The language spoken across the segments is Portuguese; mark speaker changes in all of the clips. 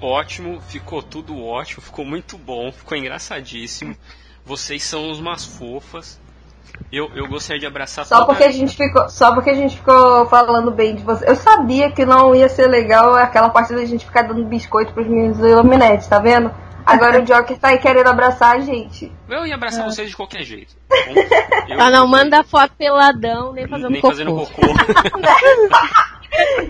Speaker 1: Ótimo, ficou tudo ótimo, ficou muito bom, ficou engraçadíssimo. Vocês são umas fofas. Eu, eu gostaria de abraçar
Speaker 2: só porque a gente ficou Só porque a gente ficou falando bem de você. Eu sabia que não ia ser legal aquela parte da gente ficar dando biscoito pros meninos do Illuminati, tá vendo? Agora o Joker tá aí querendo abraçar a gente.
Speaker 1: Eu ia abraçar é. vocês de qualquer jeito.
Speaker 3: Eu, ah, não, manda foto peladão, nem fazendo nem cocô. Fazendo cocô.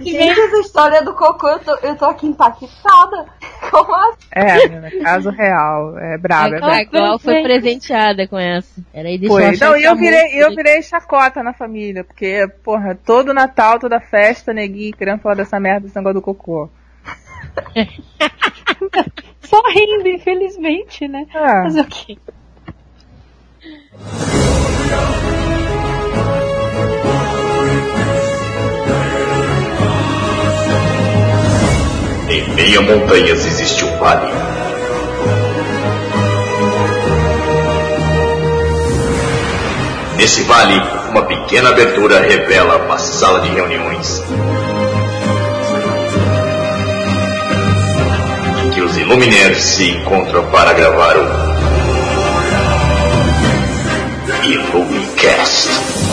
Speaker 2: Gente, essa história do cocô, eu tô, eu tô aqui impactada. Como assim?
Speaker 4: É, caso real. É brabo.
Speaker 3: É, é Igual foi presenteada com essa. Era aí
Speaker 4: Foi. Não, e eu virei, eu virei chacota na família, porque, porra, todo Natal, toda festa, neguinho, querendo falar dessa merda, desse negócio do cocô.
Speaker 5: Só rindo, infelizmente, né? Ah. Mas o quê?
Speaker 6: Em meia montanhas existe um vale. Nesse vale, uma pequena abertura revela uma sala de reuniões. Em que os Illuminaires se encontram para gravar o Illumicast.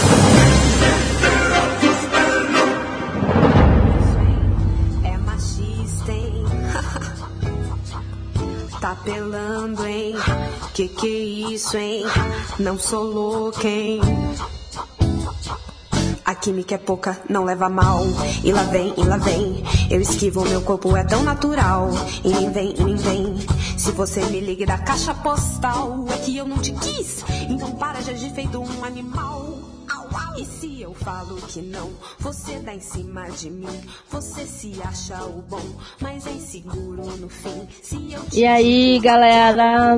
Speaker 7: Tá pelando, hein? Que que é isso, hein? Não sou louca, hein? A química é pouca, não leva mal. E lá vem, e lá vem. Eu esquivo, meu corpo é tão natural. E nem vem, e nem vem. Se você me liga da caixa postal, é que eu não te quis. Então para de agir feito um animal. E se eu falo que não, você dá em cima de mim. Você se acha o bom, mas é inseguro no fim. Se eu
Speaker 3: e aí, galera?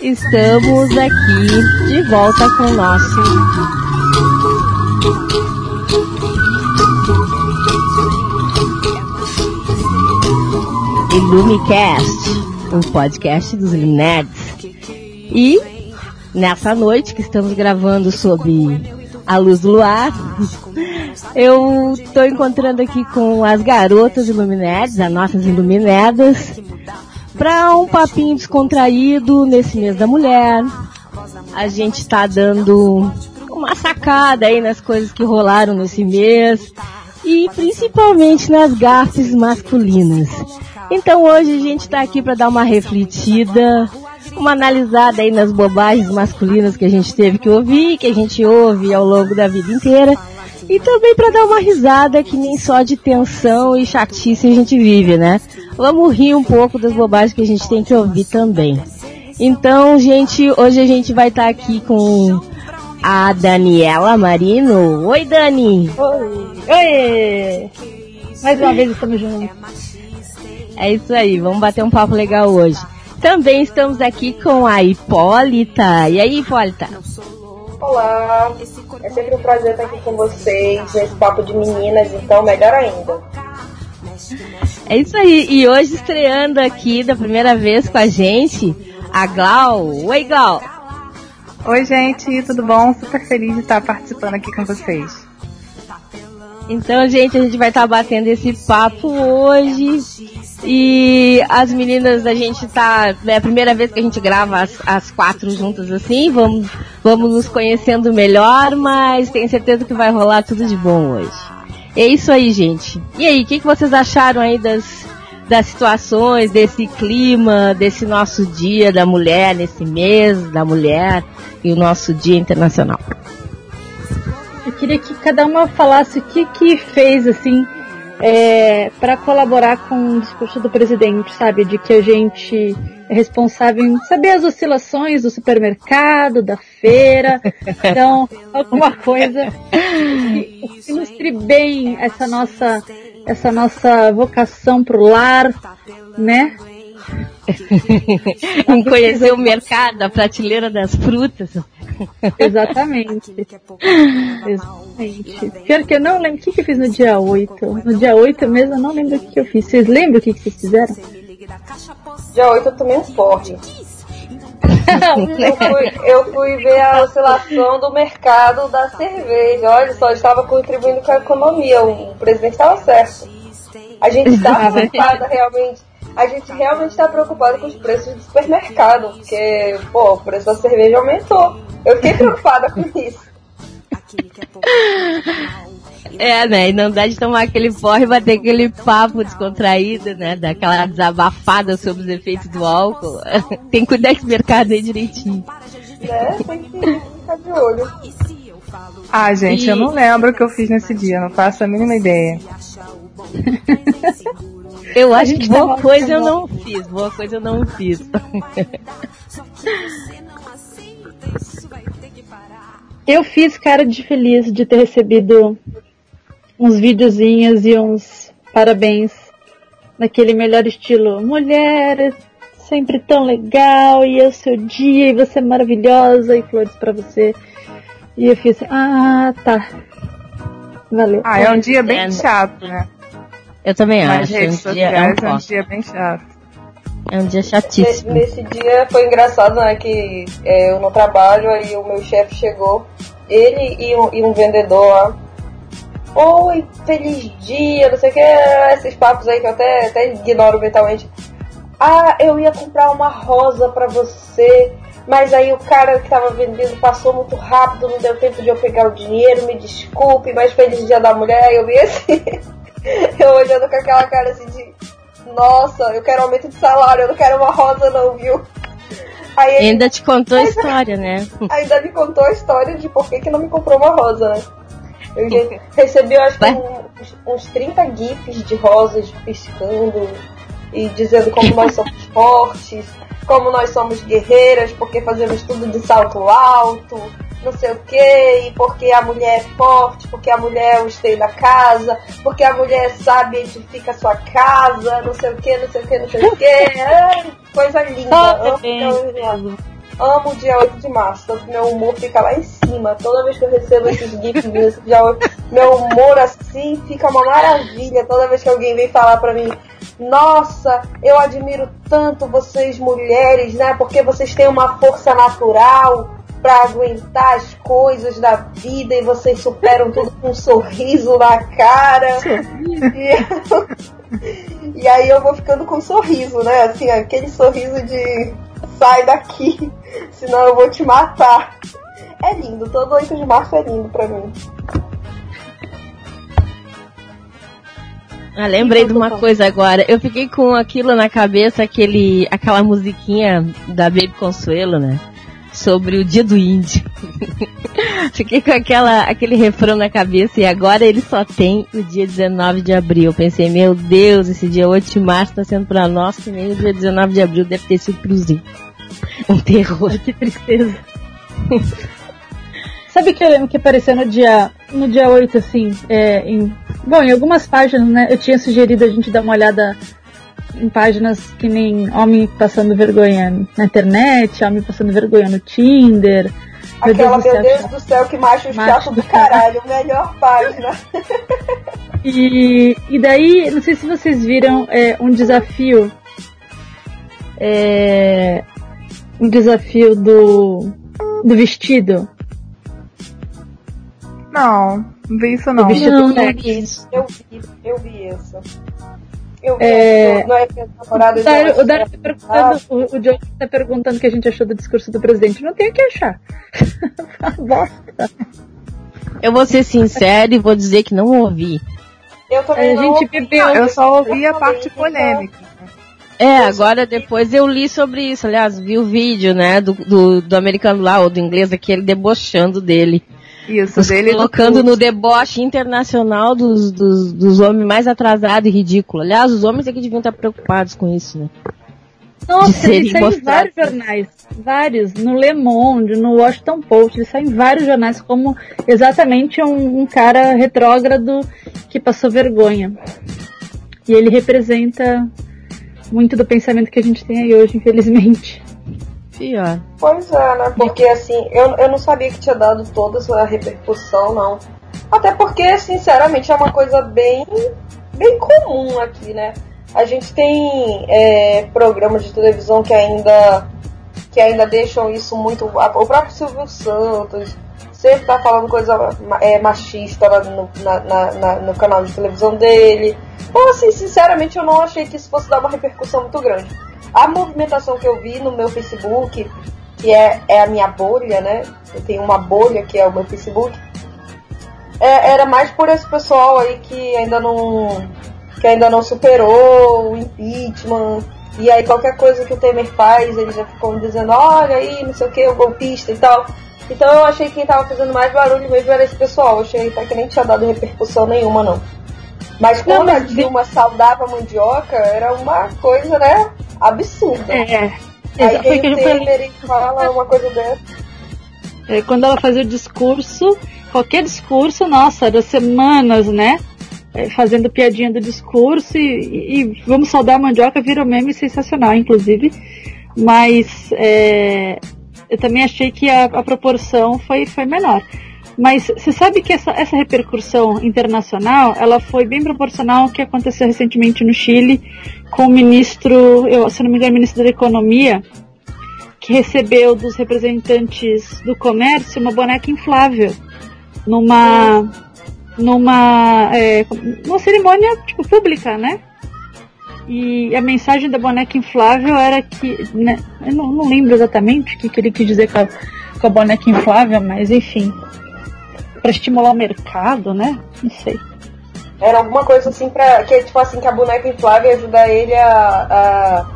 Speaker 3: Estamos aqui de volta com o nosso Illumicast, um podcast dos Illuminates. E nessa noite que estamos gravando sobre a luz do luar, eu estou encontrando aqui com as garotas Illuminates, as nossas iluminadas, para um papinho descontraído nesse mês da mulher. A gente está dando uma sacada aí nas coisas que rolaram nesse mês e principalmente nas gafes masculinas. Então hoje a gente está aqui para dar uma refletida, uma analisada aí nas bobagens masculinas que a gente teve que ouvir, que a gente ouve ao longo da vida inteira. E também para dar uma risada que nem só de tensão e chatice a gente vive, né? Vamos rir um pouco das bobagens que a gente tem que ouvir também. Então, gente, hoje a gente vai estar tá aqui com a Daniela Marino. Oi, Dani!
Speaker 5: Oi! Oi! Mais uma vez estamos juntos.
Speaker 3: É isso aí, vamos bater um papo legal hoje. Também estamos aqui com a Hipólita. E aí, Hipólita?
Speaker 2: Olá, é sempre um prazer estar aqui com vocês nesse papo de meninas, então melhor ainda.
Speaker 3: É isso aí, e hoje estreando aqui da primeira vez com a gente, a Glau. Oi, Glau!
Speaker 4: Oi, gente, tudo bom? Super feliz de estar participando aqui com vocês.
Speaker 3: Então, gente, a gente vai estar batendo esse papo hoje. E as meninas, a gente tá. É a primeira vez que a gente grava as, as quatro juntas assim. Vamos, vamos nos conhecendo melhor, mas tenho certeza que vai rolar tudo de bom hoje. É isso aí, gente. E aí, o que, que vocês acharam aí das, das situações, desse clima, desse nosso dia da mulher, nesse mês da mulher e o nosso dia internacional.
Speaker 5: Eu queria que cada uma falasse o que que fez assim é, para colaborar com o discurso do presidente, sabe, de que a gente é responsável em saber as oscilações do supermercado, da feira, então alguma coisa que ilustre bem essa nossa essa nossa vocação pro lar, né?
Speaker 3: Em conhecer o mercado, a prateleira das frutas.
Speaker 5: Exatamente. Exatamente. Pior que eu não lembro o que, que eu fiz no dia 8. No dia 8 mesmo eu não lembro o que, que eu fiz. Vocês lembram o que, que vocês fizeram?
Speaker 2: Dia 8 eu tomei um forte. eu, fui, eu fui ver a oscilação do mercado da cerveja. Olha só, estava contribuindo com a economia. O presidente estava certo. A gente tá preocupada realmente. A gente realmente tá preocupado com os preços do supermercado, porque, pô, o preço da cerveja aumentou. Eu fiquei preocupada com isso.
Speaker 3: É, né? E não dá de tomar aquele porre e bater aquele papo descontraído, né? Daquela desabafada sobre os efeitos do álcool. tem que cuidar desse mercado aí direitinho.
Speaker 2: Né? Tem que ficar de olho.
Speaker 4: Ah, gente,
Speaker 3: E-
Speaker 4: eu não lembro o que eu fiz nesse dia, não faço a mínima ideia.
Speaker 3: Eu acho que boa coisa eu não fiz, boa coisa eu não fiz.
Speaker 5: Eu fiz cara de feliz de ter recebido uns videozinhos e uns parabéns naquele melhor estilo. Mulher, é sempre tão legal e é o seu dia e você é maravilhosa e flores pra você. E eu fiz, ah, tá. Valeu.
Speaker 4: Ah, é um dia bem chato, né?
Speaker 3: Eu também
Speaker 4: Nas
Speaker 3: acho.
Speaker 4: redes
Speaker 3: Um dia, é, um,
Speaker 4: sociais é um dia bem chato.
Speaker 3: é um dia
Speaker 2: Nesse,
Speaker 3: chatíssimo.
Speaker 2: nesse dia foi engraçado, né? Que é, eu no trabalho, aí o meu chefe chegou, ele e um, e um vendedor lá. Oi, feliz dia, não sei o que, esses papos aí que eu até, até ignoro mentalmente. Ah, eu ia comprar uma rosa pra você, mas aí o cara que tava vendendo passou muito rápido, não deu tempo de eu pegar o dinheiro, me desculpe, mas feliz dia da mulher. Eu vi assim, eu olhando com aquela cara assim de, nossa, eu quero aumento de salário, eu não quero uma rosa não, viu? Aí ele
Speaker 3: Ainda te contou a história, né?
Speaker 2: ainda me contou a história de por que, que não me comprou uma rosa, né? Eu recebi, eu acho que uns, uns 30 gifs de rosas piscando e dizendo como nós somos fortes, como nós somos guerreiras, porque fazemos tudo de salto alto, não sei o que, e porque a mulher é forte, porque a mulher é o esteio da casa, porque a mulher sabe edifica a sua casa, não sei o que, não sei o que, não sei o que. Ai, coisa linda.
Speaker 5: Só
Speaker 2: Amo, amo, o dia 8 de março, tanto meu humor fica lá em cima. Toda vez que eu recebo esses gifs, desse dia 8, meu humor assim fica uma maravilha. Toda vez que alguém vem falar pra mim, nossa, eu admiro tanto vocês mulheres, né? Porque vocês têm uma força natural pra aguentar as coisas da vida e vocês superam tudo com um sorriso na cara. E, e aí eu vou ficando com um sorriso, né? Assim, aquele sorriso de sai daqui, senão eu vou te matar. É lindo, todo 8 de março é lindo pra mim.
Speaker 3: Ah, lembrei de uma coisa agora. Eu fiquei com aquilo na cabeça, aquele, aquela musiquinha da Baby Consuelo, né? Sobre o dia do índio. fiquei com aquela, aquele refrão na cabeça e agora ele só tem o dia 19 de abril. Pensei, meu Deus, esse dia 8 de março tá sendo pra nós, que nem o dia 19 de abril deve ter sido cruzinho. Um terror.
Speaker 5: Que tristeza. Sabe que eu lembro que apareceu no dia, no dia 8, assim, é, em, bom, em algumas páginas, né, eu tinha sugerido a gente dar uma olhada em páginas que nem homem passando vergonha na internet, homem passando vergonha no Tinder. Meu
Speaker 2: Aquela,
Speaker 5: Deus do
Speaker 2: meu
Speaker 5: céu,
Speaker 2: Deus do céu, que macho
Speaker 5: Macho
Speaker 2: chato
Speaker 5: do
Speaker 2: caralho, melhor página.
Speaker 5: E, e daí, não sei se vocês viram é, um desafio. É, um desafio do, do vestido.
Speaker 4: Não, não vi isso não.
Speaker 3: Não, não vi isso.
Speaker 2: Eu vi, eu vi isso. Eu vi
Speaker 5: É,
Speaker 2: isso. Não é minha namorada
Speaker 5: O Dário, o Dário tá perguntando, o, o John tá perguntando o que a gente achou do discurso do presidente. Não tem o que achar. Uma bosta.
Speaker 3: Eu vou ser sincero e vou dizer que não ouvi.
Speaker 2: Eu também
Speaker 5: A
Speaker 2: não
Speaker 5: gente
Speaker 2: ouvi.
Speaker 5: bebeu.
Speaker 4: Eu só ouvi a parte
Speaker 2: Então,
Speaker 4: polêmica.
Speaker 3: É, agora depois eu li sobre isso. Aliás, vi o vídeo, né, do, do, do americano lá, ou do inglês aqui, ele debochando dele.
Speaker 4: Isso,
Speaker 3: Os
Speaker 4: dele do
Speaker 3: colocando no deboche internacional dos, dos, dos homens mais atrasados e ridículos. Aliás, os homens aqui deviam estar preocupados com isso, né?
Speaker 5: Nossa, ele saiu em
Speaker 3: mostrados.
Speaker 5: vários jornais. Vários. No Le Monde, no Washington Post. Ele saiu em vários jornais como exatamente um, um cara retrógrado que passou vergonha. E ele representa muito do pensamento que a gente tem aí hoje, infelizmente.
Speaker 3: Pior.
Speaker 2: Pois é, né? Porque assim, eu, eu não sabia que tinha dado toda essa repercussão, não. Até porque, sinceramente, é uma coisa bem, bem comum aqui, né? A gente tem é, programas de televisão que ainda, que ainda deixam isso muito. O próprio Silvio Santos, sempre tá falando coisa é, machista lá no, na, na, na, no canal de televisão dele. Então, assim, sinceramente, eu não achei que isso fosse dar uma repercussão muito grande. A movimentação que eu vi no meu Facebook, que é, é a minha bolha, né? Eu tenho uma bolha que é o meu Facebook. É, era mais por esse pessoal aí que ainda não que ainda não superou o impeachment. E aí qualquer coisa que o Temer faz, eles já ficam dizendo, olha aí, não sei o que, o golpista e tal. Então eu achei que quem tava fazendo mais barulho mesmo era esse pessoal. Eu achei até que nem tinha dado repercussão nenhuma, não. Mas quando não, mas... a Dilma saudava a mandioca, era uma coisa, né, absurda.
Speaker 5: É.
Speaker 2: Aí vem o Temer e fala uma coisa dessa.
Speaker 5: É, quando ela fazia o discurso, qualquer discurso, nossa, era semanas, né? É, fazendo piadinha do discurso e, e, vamos saudar a mandioca vira um meme sensacional, inclusive. Mas é, eu também achei que a, a, proporção foi, foi menor. Mas você sabe que essa, essa repercussão internacional, ela foi bem proporcional ao que aconteceu recentemente no Chile com o ministro, eu, se não me engano, ministro da Economia, que recebeu dos representantes do comércio uma boneca inflável numa numa, é, cerimônia tipo, pública, né? E a mensagem da boneca inflável era que. Né, eu não, não, lembro exatamente o que, que ele quis dizer com a, com a boneca inflável, mas enfim. Para estimular o mercado, né? Não sei.
Speaker 2: Era alguma coisa assim pra. Que tipo assim, que a boneca inflável ia ajudar ele a,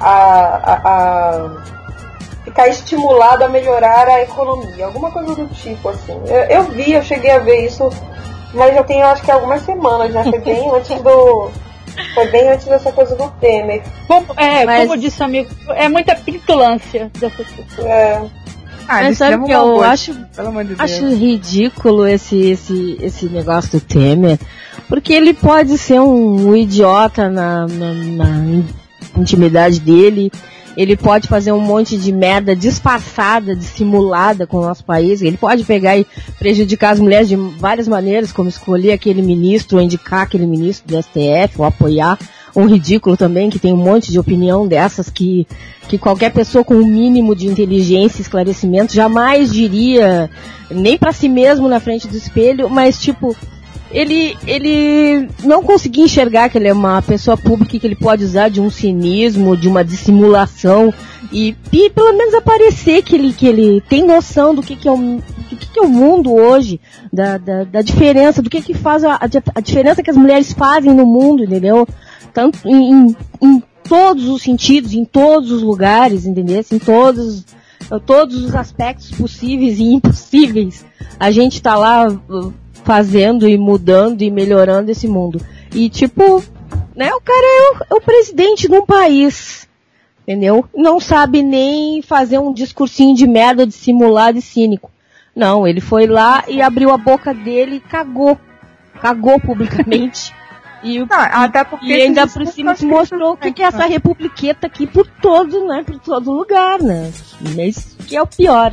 Speaker 2: a, a, a ficar estimulado a melhorar a economia. Alguma coisa do tipo, assim. Eu, eu vi, eu cheguei a ver isso mas já tem, acho que algumas semanas, já foi bem antes do. Foi bem antes dessa coisa do Temer.
Speaker 5: Como, é, Mas... como disse o amigo, é muita petulância dessas pessoas. É.
Speaker 3: Ah, Mas sabe que eu acho, de acho ridículo esse, esse, esse negócio do Temer, porque ele pode ser um, um idiota na, na, na intimidade dele, ele pode fazer um monte de merda disfarçada, dissimulada com o nosso país. Ele pode pegar e prejudicar as mulheres de várias maneiras, como escolher aquele ministro, ou indicar aquele ministro do STF, ou apoiar. Um ridículo também, que tem um monte de opinião dessas que, que qualquer pessoa com um mínimo de inteligência e esclarecimento jamais diria, nem para si mesmo na frente do espelho, mas tipo, ele, ele não conseguia enxergar que ele é uma pessoa pública que ele pode usar de um cinismo, de uma dissimulação e, e pelo menos aparecer que ele, que ele tem noção do que, que, é, o, do que, que é o mundo hoje, da, da, da diferença, do que, que faz a, a, diferença que as mulheres fazem no mundo, entendeu? Tanto em, em todos os sentidos, em todos os lugares, entendeu? Em todos, todos os aspectos possíveis e impossíveis. A gente está lá fazendo e mudando e melhorando esse mundo. E tipo, né, o cara é o, é o presidente de um país, entendeu? Não sabe nem fazer um discursinho de merda dissimulado e cínico. Não, ele foi lá e abriu a boca dele e cagou. Cagou publicamente. E, não,
Speaker 5: até porque
Speaker 3: e ainda por cima mostrou o que, que é essa republiqueta aqui por todo, né? Por todo lugar, né? Isso que é o pior.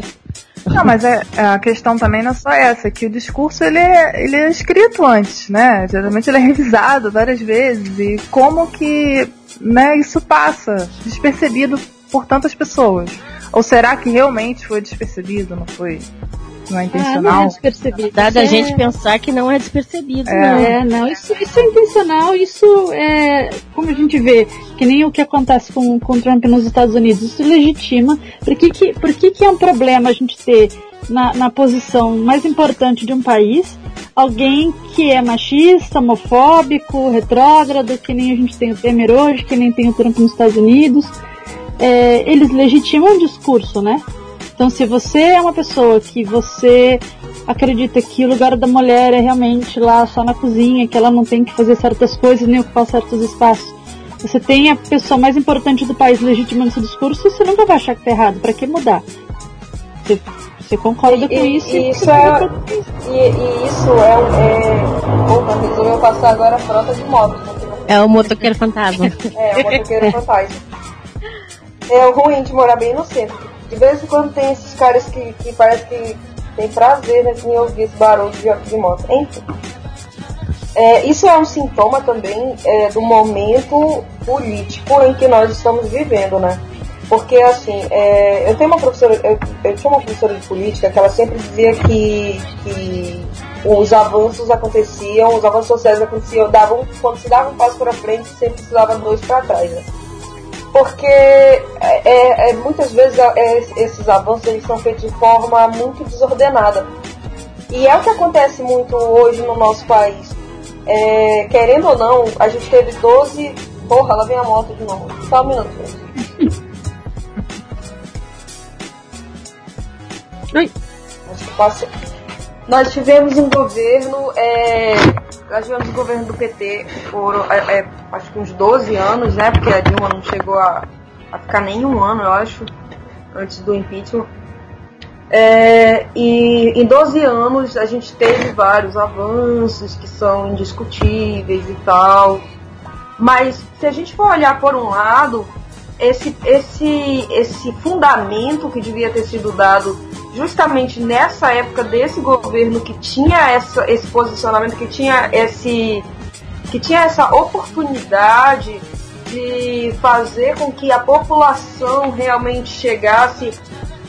Speaker 4: Não, mas é, é, a questão também não é só essa, que o discurso ele é, ele é escrito antes, né? Geralmente ele é revisado várias vezes e como que né, isso passa despercebido por tantas pessoas? Ou será que realmente foi despercebido, não foi? Não é intencional? Ah, não é
Speaker 3: despercebido. Dá da é... gente pensar que não é despercebido.
Speaker 5: É, não. é não. Isso, isso é intencional, isso é, como a gente vê, que nem o que acontece com, com o Trump nos Estados Unidos, isso legitima. Por que que, por que que é um problema a gente ter na, na posição mais importante de um país alguém que é machista, homofóbico, retrógrado, que nem a gente tem o Temer hoje, que nem tem o Trump nos Estados Unidos. É, eles legitimam o discurso, né? Então, se você é uma pessoa que você acredita que o lugar da mulher é realmente lá só na cozinha, que ela não tem que fazer certas coisas nem ocupar certos espaços, você tem a pessoa mais importante do país legitimando esse discurso, você nunca vai achar que tá errado. Para que mudar? Você, você concorda e, com
Speaker 2: e,
Speaker 5: isso?
Speaker 2: E isso, é, e, e, isso é. é opa, resolveu passar agora a frota de motos. Né?
Speaker 3: É o motoqueiro fantasma.
Speaker 2: é, o motoqueiro fantasma. É o ruim de morar bem no centro de vez em quando tem esses caras que, que parece que tem prazer assim, em ouvir esse barulho de, de moto. Enfim. É, isso é um sintoma também é, do momento político em que nós estamos vivendo, né? Porque, assim, é, eu tenho uma professora, eu, eu tinha uma professora de política que ela sempre dizia que, que os avanços aconteciam, os avanços sociais aconteciam, davam, quando se dava um passo para frente, sempre se dava dois para trás, né? Porque é, é, é muitas vezes é, esses avanços eles são feitos de forma muito desordenada. E é o que acontece muito hoje no nosso país. É, querendo ou não, a gente teve 12. Porra, lá vem a moto de novo. Só um minuto, gente.
Speaker 5: Oi.
Speaker 2: Nós tivemos um governo, é, nós tivemos um governo do PT por é, é, acho que uns 12 anos, né? Porque a Dilma não chegou a, a ficar nem um ano, eu acho, antes do impeachment. É, e em 12 anos a gente teve vários avanços que são indiscutíveis e tal. Mas se a gente for olhar por um lado, esse, esse, esse fundamento que devia ter sido dado justamente nessa época desse governo que tinha essa, esse posicionamento, que tinha esse que tinha essa oportunidade de fazer com que a população realmente chegasse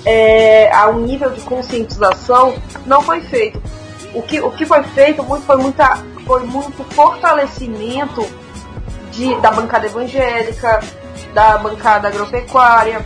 Speaker 2: é, a um nível de conscientização, não foi feito. O que, o que foi feito muito, foi, muita, foi muito fortalecimento de, da bancada evangélica, da bancada agropecuária,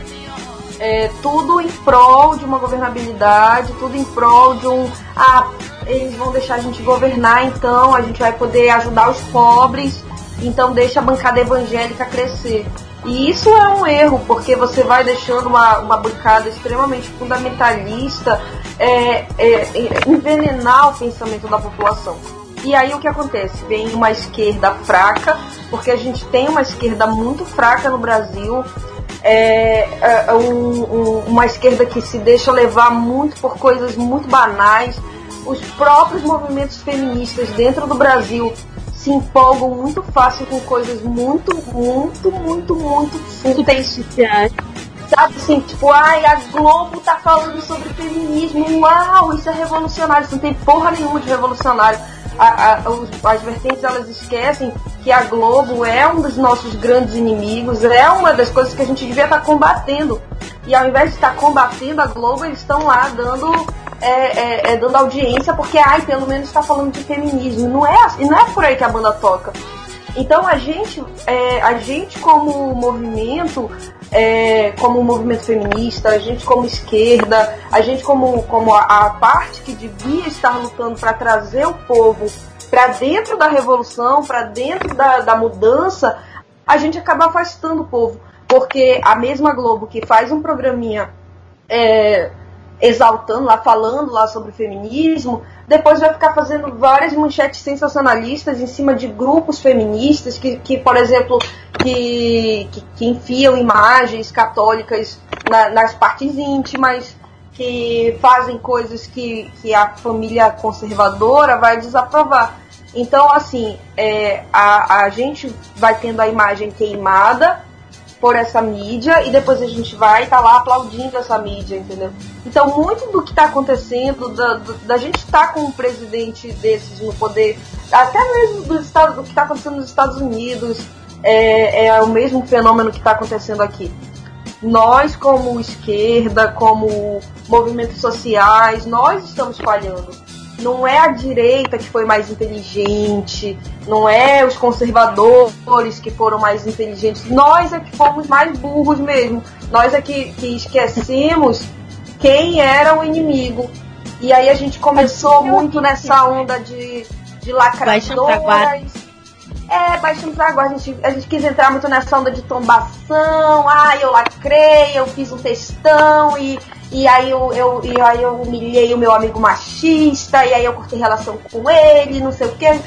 Speaker 2: é, tudo em prol de uma governabilidade, tudo em prol de um. Ah, eles vão deixar a gente governar, então a gente vai poder ajudar os pobres, então deixa a bancada evangélica crescer. E isso é um erro, porque você vai deixando uma, uma bancada extremamente fundamentalista é, é, envenenar o pensamento da população. E aí o que acontece? Vem uma esquerda fraca, porque a gente tem uma esquerda muito fraca no Brasil, é, é um, um, uma esquerda que se deixa levar muito por coisas muito banais. Os próprios movimentos feministas dentro do Brasil se empolgam muito fácil com coisas muito, muito, muito, muito fúteis. Sabe assim, tipo, ai, a Globo tá falando sobre feminismo, uau, isso é revolucionário, isso não tem porra nenhuma de revolucionário a, a, os, as vertentes elas esquecem que a Globo é um dos nossos grandes inimigos, é uma das coisas que a gente devia estar tá combatendo. E ao invés de estar tá combatendo a Globo, eles estão lá dando, é, é, é, dando audiência porque, ai, pelo menos está falando de feminismo. Não é, não é por aí que a banda toca. Então a gente, é, a gente como movimento, é, como movimento feminista, a gente como esquerda, a gente como, como a, a parte que devia estar lutando para trazer o povo para dentro da revolução, para dentro da, da mudança, a gente acaba afastando o povo. Porque a mesma Globo que faz um programinha é, exaltando lá, falando lá sobre feminismo, depois vai ficar fazendo várias manchetes sensacionalistas em cima de grupos feministas que, que por exemplo, que, que, que enfiam imagens católicas na, nas partes íntimas, que fazem coisas que, que a família conservadora vai desaprovar. Então, assim, é, a, a gente vai tendo a imagem queimada por essa mídia e depois a gente vai estar tá lá aplaudindo essa mídia, entendeu? Então, muito do que está acontecendo, da, da gente estar tá com um presidente desses no poder, até mesmo do, estado, do que está acontecendo nos Estados Unidos, é, é o mesmo fenômeno que está acontecendo aqui. Nós, como esquerda, como movimentos sociais, nós estamos falhando não é a direita que foi mais inteligente, não é os conservadores que foram mais inteligentes, nós é que fomos mais burros mesmo. Nós é que, que esquecemos quem era o inimigo. E aí a gente começou muito nessa onda de, de lacradoras. É, baixando pra. A gente, a gente quis entrar muito nessa onda de tombação. Ah, eu lacrei, eu fiz um textão e, e aí eu, eu, e aí eu humilhei o meu amigo machista, e aí eu cortei relação com ele, não sei o quê.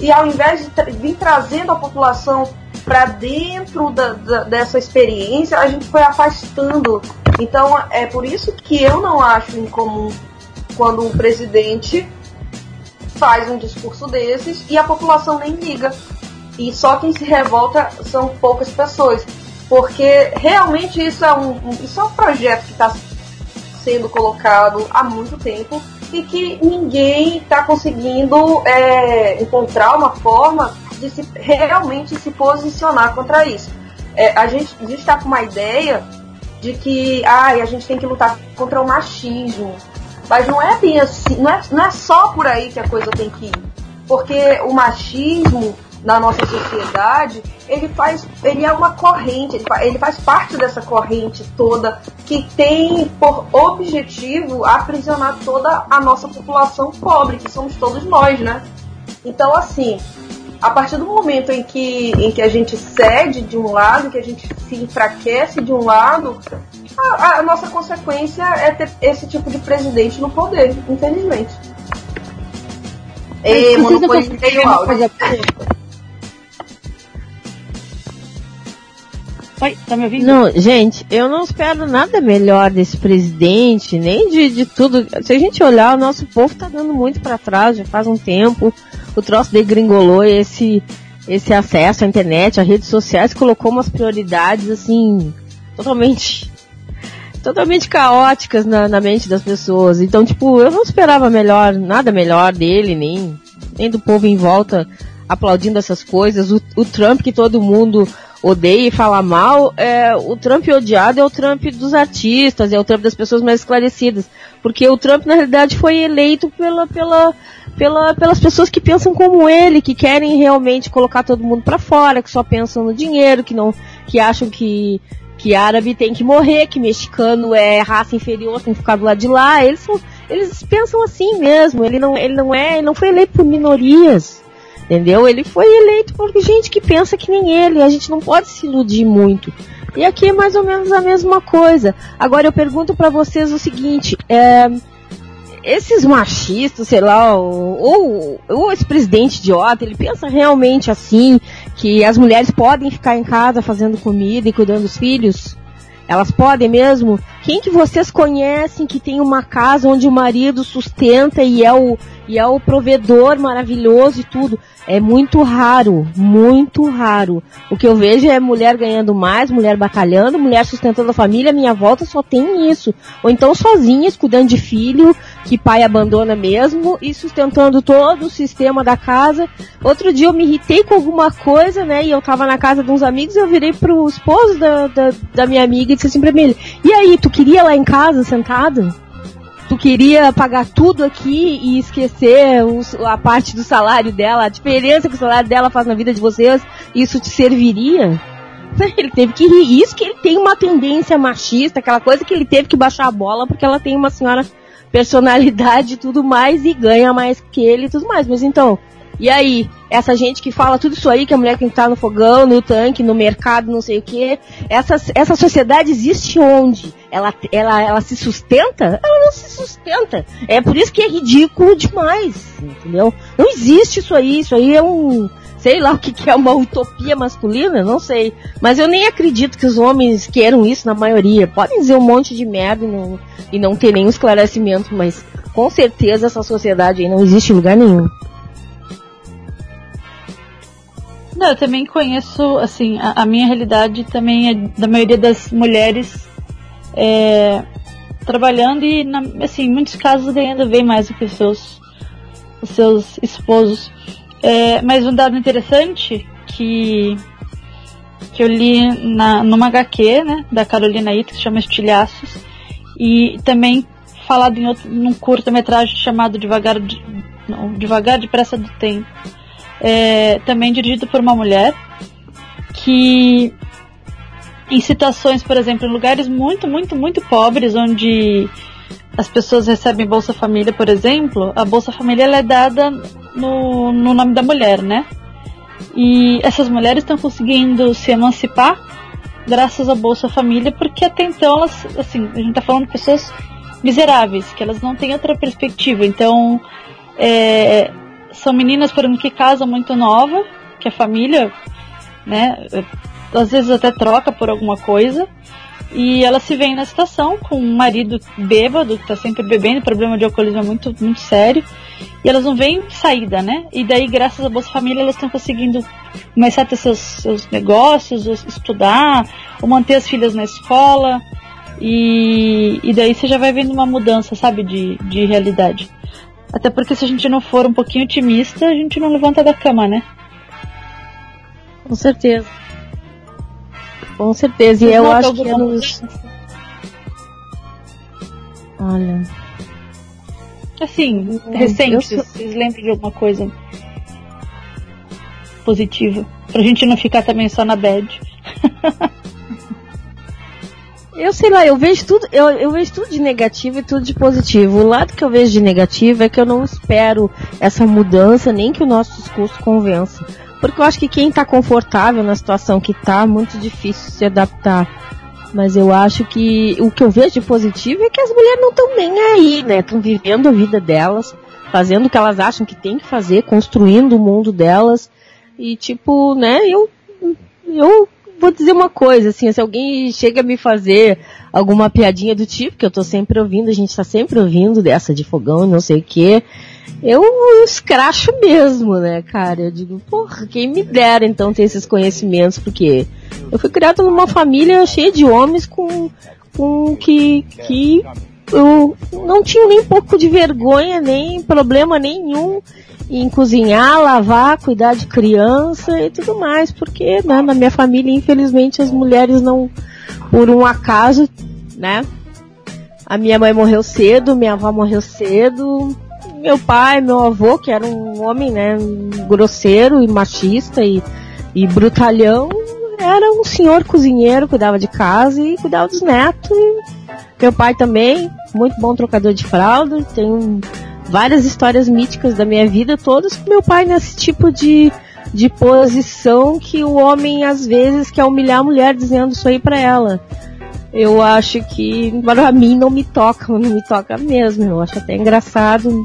Speaker 2: E ao invés de tra vir trazendo a população para dentro da, da, dessa experiência, a gente foi afastando. Então é por isso que eu não acho incomum quando um presidente faz um discurso desses e a população nem liga. E só quem se revolta são poucas pessoas. Porque realmente isso é um, isso é um projeto que está sendo colocado há muito tempo e que ninguém está conseguindo é, encontrar uma forma de se, realmente se posicionar contra isso. É, a gente está com uma ideia de que ai, a gente tem que lutar contra o machismo. Mas não é bem assim, não é, não é só por aí que a coisa tem que ir. Porque o machismo na nossa sociedade, ele faz, ele é uma corrente, ele faz, ele faz parte dessa corrente toda que tem por objetivo aprisionar toda a nossa população pobre, que somos todos nós, né? Então, assim, a partir do momento em que, em que a gente cede de um lado, que a gente se enfraquece de um lado, a, a nossa consequência é ter esse tipo de presidente no poder, infelizmente. E monopolizei o áudio.
Speaker 5: Oi, tá me ouvindo?
Speaker 3: Não, gente, eu não espero nada melhor desse presidente, nem de, de tudo. Se a gente olhar, o nosso povo tá dando muito para trás, já faz um tempo. O troço degringolou esse, esse acesso à internet, às redes sociais, colocou umas prioridades, assim, totalmente totalmente caóticas na, na, mente das pessoas. Então, tipo, eu não esperava melhor, nada melhor dele, nem, nem do povo em volta aplaudindo essas coisas. O, o Trump que todo mundo odeia e fala mal, é, o Trump odiado é o Trump dos artistas, é o Trump das pessoas mais esclarecidas. Porque o Trump, na realidade, foi eleito pela, pela, pela, pelas pessoas que pensam como ele, que querem realmente colocar todo mundo para fora, que só pensam no dinheiro, que não, que acham que, que árabe tem que morrer, que mexicano é raça inferior, tem que ficar do lado de lá. Eles são, eles pensam assim mesmo. Ele não, ele não é, ele não foi eleito por minorias. Entendeu? Ele foi eleito por gente que pensa que nem ele. A gente não pode se iludir muito. E aqui é mais ou menos a mesma coisa. Agora eu pergunto para vocês o seguinte: é, esses machistas, sei lá, ou, ou esse presidente idiota, ele pensa realmente assim que as mulheres podem ficar em casa fazendo comida e cuidando dos filhos? Elas podem mesmo? Quem que vocês conhecem que tem uma casa onde o marido sustenta e é o, e é o provedor maravilhoso e tudo? É muito raro, muito raro. O que eu vejo é mulher ganhando mais, mulher batalhando, mulher sustentando a família. Minha volta só tem isso. Ou então sozinhas, cuidando de filho, que pai abandona mesmo, e sustentando todo o sistema da casa. Outro dia eu me irritei com alguma coisa, né? E eu tava na casa de uns amigos e eu virei pro esposo da, da, da minha amiga e disse assim pra ele: E aí, tu queria lá em casa sentado? Tu queria pagar tudo aqui e esquecer os, a parte do salário dela, a diferença que o salário dela faz na vida de vocês, isso te serviria? Ele teve que rir. Isso que ele tem uma tendência machista, aquela coisa que ele teve que baixar a bola porque ela tem uma senhora personalidade e tudo mais e ganha mais que ele e tudo mais. Mas então, e aí, essa gente que fala tudo isso aí, que a mulher tem que estar no fogão, no tanque, no mercado, não sei o quê, essa, essa sociedade existe onde? Ela, ela, ela se sustenta? Ela não se sustenta. É por isso que é ridículo demais, entendeu? Não existe isso aí, isso aí é um, sei lá o que, que é uma utopia masculina, não sei. Mas eu nem acredito que os homens queiram isso na maioria. Podem dizer um monte de merda e não, e não ter nenhum esclarecimento, mas com certeza essa sociedade aí não existe em lugar nenhum.
Speaker 5: Não, eu também conheço, assim, a, a, minha realidade também é da maioria das mulheres é, trabalhando e, na, assim, em muitos casos ganhando bem mais do que os seus, os seus esposos. É, mas um dado interessante que, que eu li na, numa HQ, né, da Carolina Ita, que se chama Estilhaços, e também falado em outro, num curta-metragem chamado Devagar, não, Devagar Depressa do Tempo é, também dirigido por uma mulher, que em situações, por exemplo, em lugares muito, muito, muito pobres, onde as pessoas recebem Bolsa Família, por exemplo, a Bolsa Família é dada no, no nome da mulher, né? E essas mulheres estão conseguindo se emancipar graças à Bolsa Família, porque até então elas, assim, a gente está falando de pessoas miseráveis, que elas não têm outra perspectiva. Então, é, são meninas, por exemplo, que casam muito nova, que a família, né, às vezes até troca por alguma coisa. E elas se veem na situação com um marido bêbado, que tá sempre bebendo, problema de alcoolismo é muito, muito sério. E elas não veem saída, né? E daí, graças à Bolsa Família, elas estão conseguindo começar a ter seus, seus negócios, estudar, ou manter as filhas na escola. E, e daí você já vai vendo uma mudança, sabe, de, de realidade. Até porque se a gente não for um pouquinho otimista, a gente não levanta da cama, né?
Speaker 3: Com certeza. Com certeza. E eu acho que é nos... Olha.
Speaker 5: Assim, recente,
Speaker 3: eu sou-
Speaker 5: vocês lembram de alguma coisa positiva? Pra gente não ficar também só na bad.
Speaker 3: Eu sei lá, eu vejo tudo, eu, eu vejo tudo de negativo e tudo de positivo. O lado que eu vejo de negativo é que eu não espero essa mudança, nem que o nosso discurso convença. Porque eu acho que quem tá confortável na situação que tá, é muito difícil se adaptar. Mas eu acho que o que eu vejo de positivo é que as mulheres não estão nem aí, né? Estão vivendo a vida delas, fazendo o que elas acham que tem que fazer, construindo o mundo delas. E tipo, né, eu eu vou dizer uma coisa, assim, se alguém chega a me fazer alguma piadinha do tipo, que eu tô sempre ouvindo, a gente tá sempre ouvindo dessa de fogão, não sei o quê, eu escracho mesmo, né, cara? Eu digo, porra, quem me dera então ter esses conhecimentos, porque eu fui criada numa família cheia de homens com, com que, que eu não tinha nem pouco de vergonha, nem problema nenhum em cozinhar, lavar, cuidar de criança e tudo mais, porque né, na minha família, infelizmente, as mulheres não, por um acaso, né? A minha mãe morreu cedo, minha avó morreu cedo, meu pai, meu avô, que era um homem, né, grosseiro e machista e, e brutalhão, era um senhor cozinheiro, cuidava de casa e cuidava dos netos. E meu pai também, muito bom trocador de fralda, tem várias histórias míticas da minha vida, todas com meu pai nesse tipo de, de posição que o homem às vezes quer humilhar a mulher dizendo isso aí pra ela. Eu acho que para mim não me toca, não me toca mesmo. Eu acho até engraçado,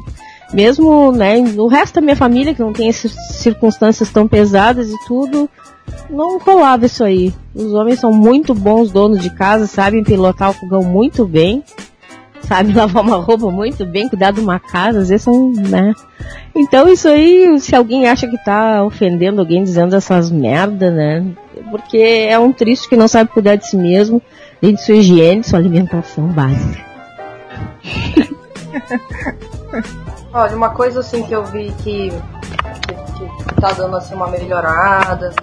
Speaker 3: mesmo, né, o resto da minha família que não tem essas circunstâncias tão pesadas e tudo, não rolava isso aí. Os homens são muito bons donos de casa, sabem pilotar o fogão muito bem sabe lavar uma roupa muito bem, cuidar de uma casa, às vezes são, né? Então isso aí, se alguém acha que tá ofendendo alguém dizendo essas merda, né? Porque é um triste que não sabe cuidar de si mesmo, nem de sua higiene, sua alimentação básica.
Speaker 2: Olha, uma coisa assim que eu vi que, que, que tá dando assim uma melhorada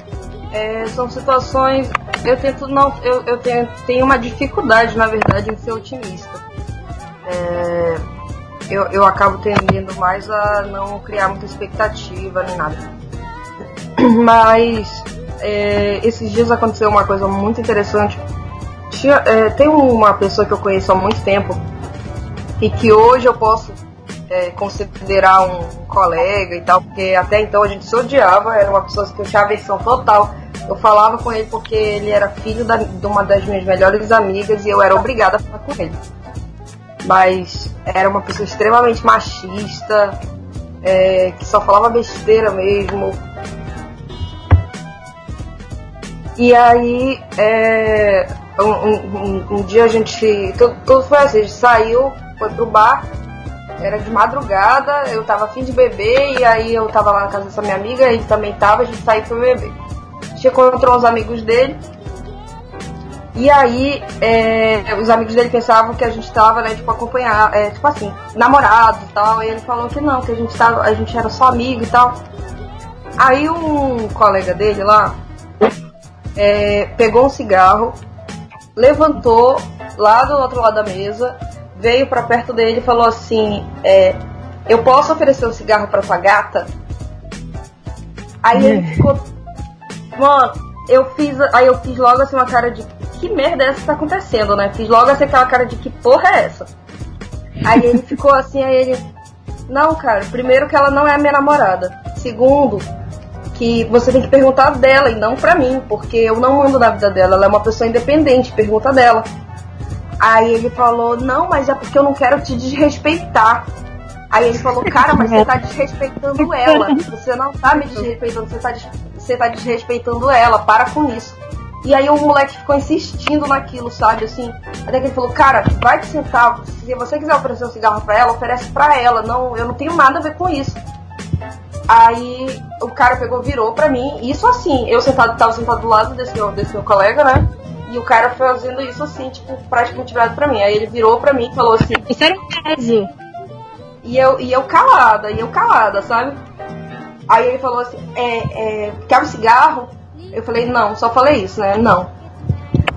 Speaker 2: é, são situações. Eu tento não. Eu, eu tenho, tenho uma dificuldade, na verdade, em ser otimista. É, eu, eu acabo tendendo mais a não criar muita expectativa nem nada. Mas é, esses dias aconteceu uma coisa muito interessante. Tinha, é, tem uma pessoa que eu conheço há muito tempo e que hoje eu posso é, considerar um colega e tal, porque até então a gente se odiava, era uma pessoa que eu tinha aversão total. Eu falava com ele porque ele era filho da, de uma das minhas melhores amigas e eu era obrigada a falar com ele mas era uma pessoa extremamente machista, é, que só falava besteira mesmo. E aí, é, um, um, um, dia a gente. Tudo, tudo, foi assim, a gente saiu, foi pro bar, era de madrugada, eu tava afim de beber, e aí eu tava lá na casa dessa minha amiga, ele também tava, a gente saiu pra beber. Gente encontrou uns amigos dele, e aí, é, os amigos dele pensavam que a gente tava, né, tipo, acompanhar, é, tipo assim, namorado e tal. E ele falou que não, que a gente tava, a gente era só amigo e tal. Aí um colega dele lá é, pegou um cigarro, levantou lá do outro lado da mesa, veio para perto dele e falou assim: é, Eu posso oferecer um cigarro para tua gata? Aí ele ficou. Mano, eu fiz. Aí eu fiz logo assim uma cara de que merda é essa que tá acontecendo, né? Fiz logo assim aquela cara de que porra é essa? Aí ele ficou assim, aí ele. Não, cara, primeiro que ela não é minha namorada. Segundo, que você tem que perguntar dela e não pra mim, porque eu não mando na vida dela, ela é uma pessoa independente, pergunta dela. Aí ele falou, não, mas é porque eu não quero te desrespeitar. Aí ele falou, cara, mas você tá desrespeitando ela. Você não tá me desrespeitando, você tá, você tá desrespeitando ela, para com isso. E aí o moleque ficou insistindo naquilo, sabe? Assim, até que ele falou, cara, vai te sentar. Se você quiser oferecer um cigarro pra ela, oferece pra ela. Não, eu não tenho nada a ver com isso. Aí o cara pegou, virou pra mim. Isso assim, eu sentado, tava sentado do lado desse meu, desse meu colega, né? E o cara fazendo isso assim, tipo, praticamente virado pra mim. Aí ele virou pra mim e falou assim.
Speaker 5: Isso era um caso.
Speaker 2: E eu, e eu calada, e eu calada, sabe? Aí ele falou assim, é, é, quer um cigarro? Eu falei, não, só falei isso, né? Não.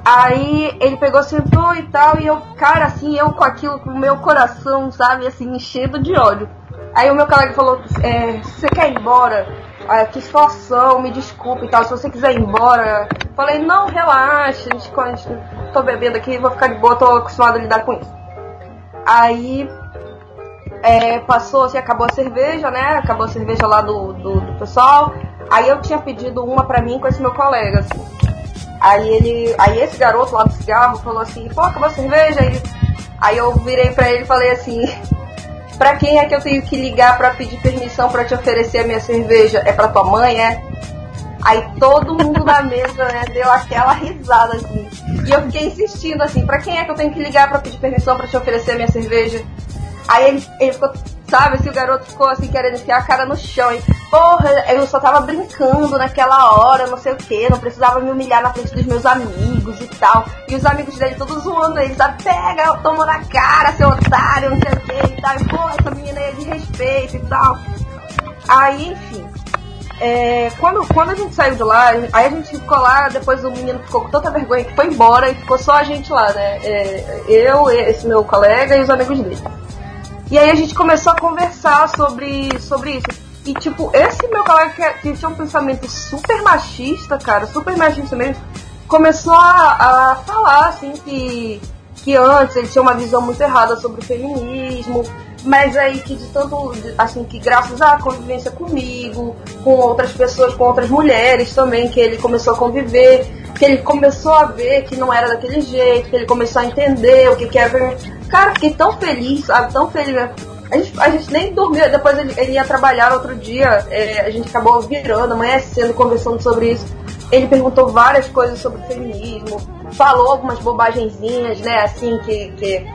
Speaker 2: Aí ele pegou, sentou e tal, e eu, cara, assim, eu com aquilo, com o meu coração, sabe, assim, enchendo de ódio. Aí o meu colega falou, é, você quer ir embora? Ah, que situação, me desculpe e tal, se você quiser ir embora. Falei, não, relaxa, a gente, a gente, tô bebendo aqui, vou ficar de boa, tô acostumado a lidar com isso. Aí é, passou, assim, acabou a cerveja, né? Acabou a cerveja lá do, do, do pessoal. Aí eu tinha pedido uma pra mim com esse meu colega, assim. Aí ele. Aí esse garoto lá do cigarro falou assim, pô, acabou a cerveja? Aí, aí eu virei pra ele e falei assim, pra quem é que eu tenho que ligar pra pedir permissão pra te oferecer a minha cerveja? É pra tua mãe, é? Aí todo mundo na mesa, né, deu aquela risada assim. E eu fiquei insistindo assim, pra quem é que eu tenho que ligar pra pedir permissão pra te oferecer a minha cerveja? Aí ele, ele ficou, sabe, assim, o garoto ficou assim, querendo enfiar a cara no chão. E, porra, eu só tava brincando naquela hora, não sei o que, não precisava me humilhar na frente dos meus amigos e tal. E os amigos dele todos zoando ele, sabe, pega, toma na cara, seu otário, não sei o que e tal. E, pô, essa menina aí é de respeito e tal. Aí, enfim. É, quando, quando a gente saiu de lá, aí a gente ficou lá, depois o menino ficou com tanta vergonha que foi embora e ficou só a gente lá, né? É, eu, esse meu colega e os amigos dele. E aí a gente começou a conversar sobre, sobre isso. E, tipo, esse meu colega que, que tinha um pensamento super machista, cara, super machista mesmo, começou a, a falar, assim, que, que antes ele tinha uma visão muito errada sobre o feminismo, mas aí que de tanto, assim, que graças à convivência comigo, com outras pessoas, com outras mulheres também, que ele começou a conviver, que ele começou a ver que não era daquele jeito, que ele começou a entender o que, que era. Cara, fiquei tão feliz, sabe? Tão feliz. A gente, a gente nem dormiu, depois ele, ele ia trabalhar outro dia, é, a gente acabou virando, amanhecendo, conversando sobre isso. Ele perguntou várias coisas sobre feminismo, falou algumas bobagenzinhas, né, assim, que, que,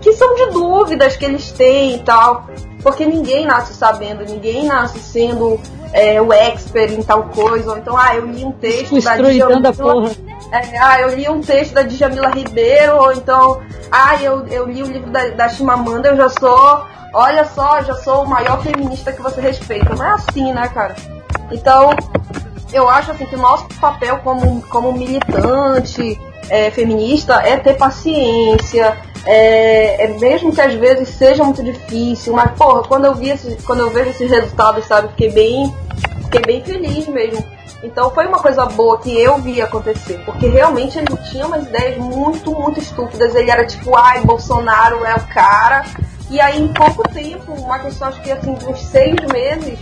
Speaker 2: que são de dúvidas que eles têm e tal. Porque ninguém nasce sabendo, ninguém nasce sendo é, o expert em tal coisa. Ou então, ah, eu li um texto da
Speaker 5: Djamila. Porra.
Speaker 2: É, ah, eu li um texto da Djamila Ribeiro, ou então, ah, eu, eu li o livro da, da Chimamanda, eu já sou, olha só, já sou o maior feminista que você respeita. Não é assim, né, cara? Então, eu acho assim que o nosso papel como, como militante é, feminista é ter paciência, é, é, mesmo que às vezes seja muito difícil, mas porra, quando eu vi esse, quando eu vejo esses resultados, sabe, fiquei bem, fiquei bem feliz mesmo. Então foi uma coisa boa que eu vi acontecer, porque realmente ele tinha umas ideias muito, muito estúpidas. Ele era tipo, ai, Bolsonaro é o cara. E aí em pouco tempo, uma questão acho que assim, uns seis meses,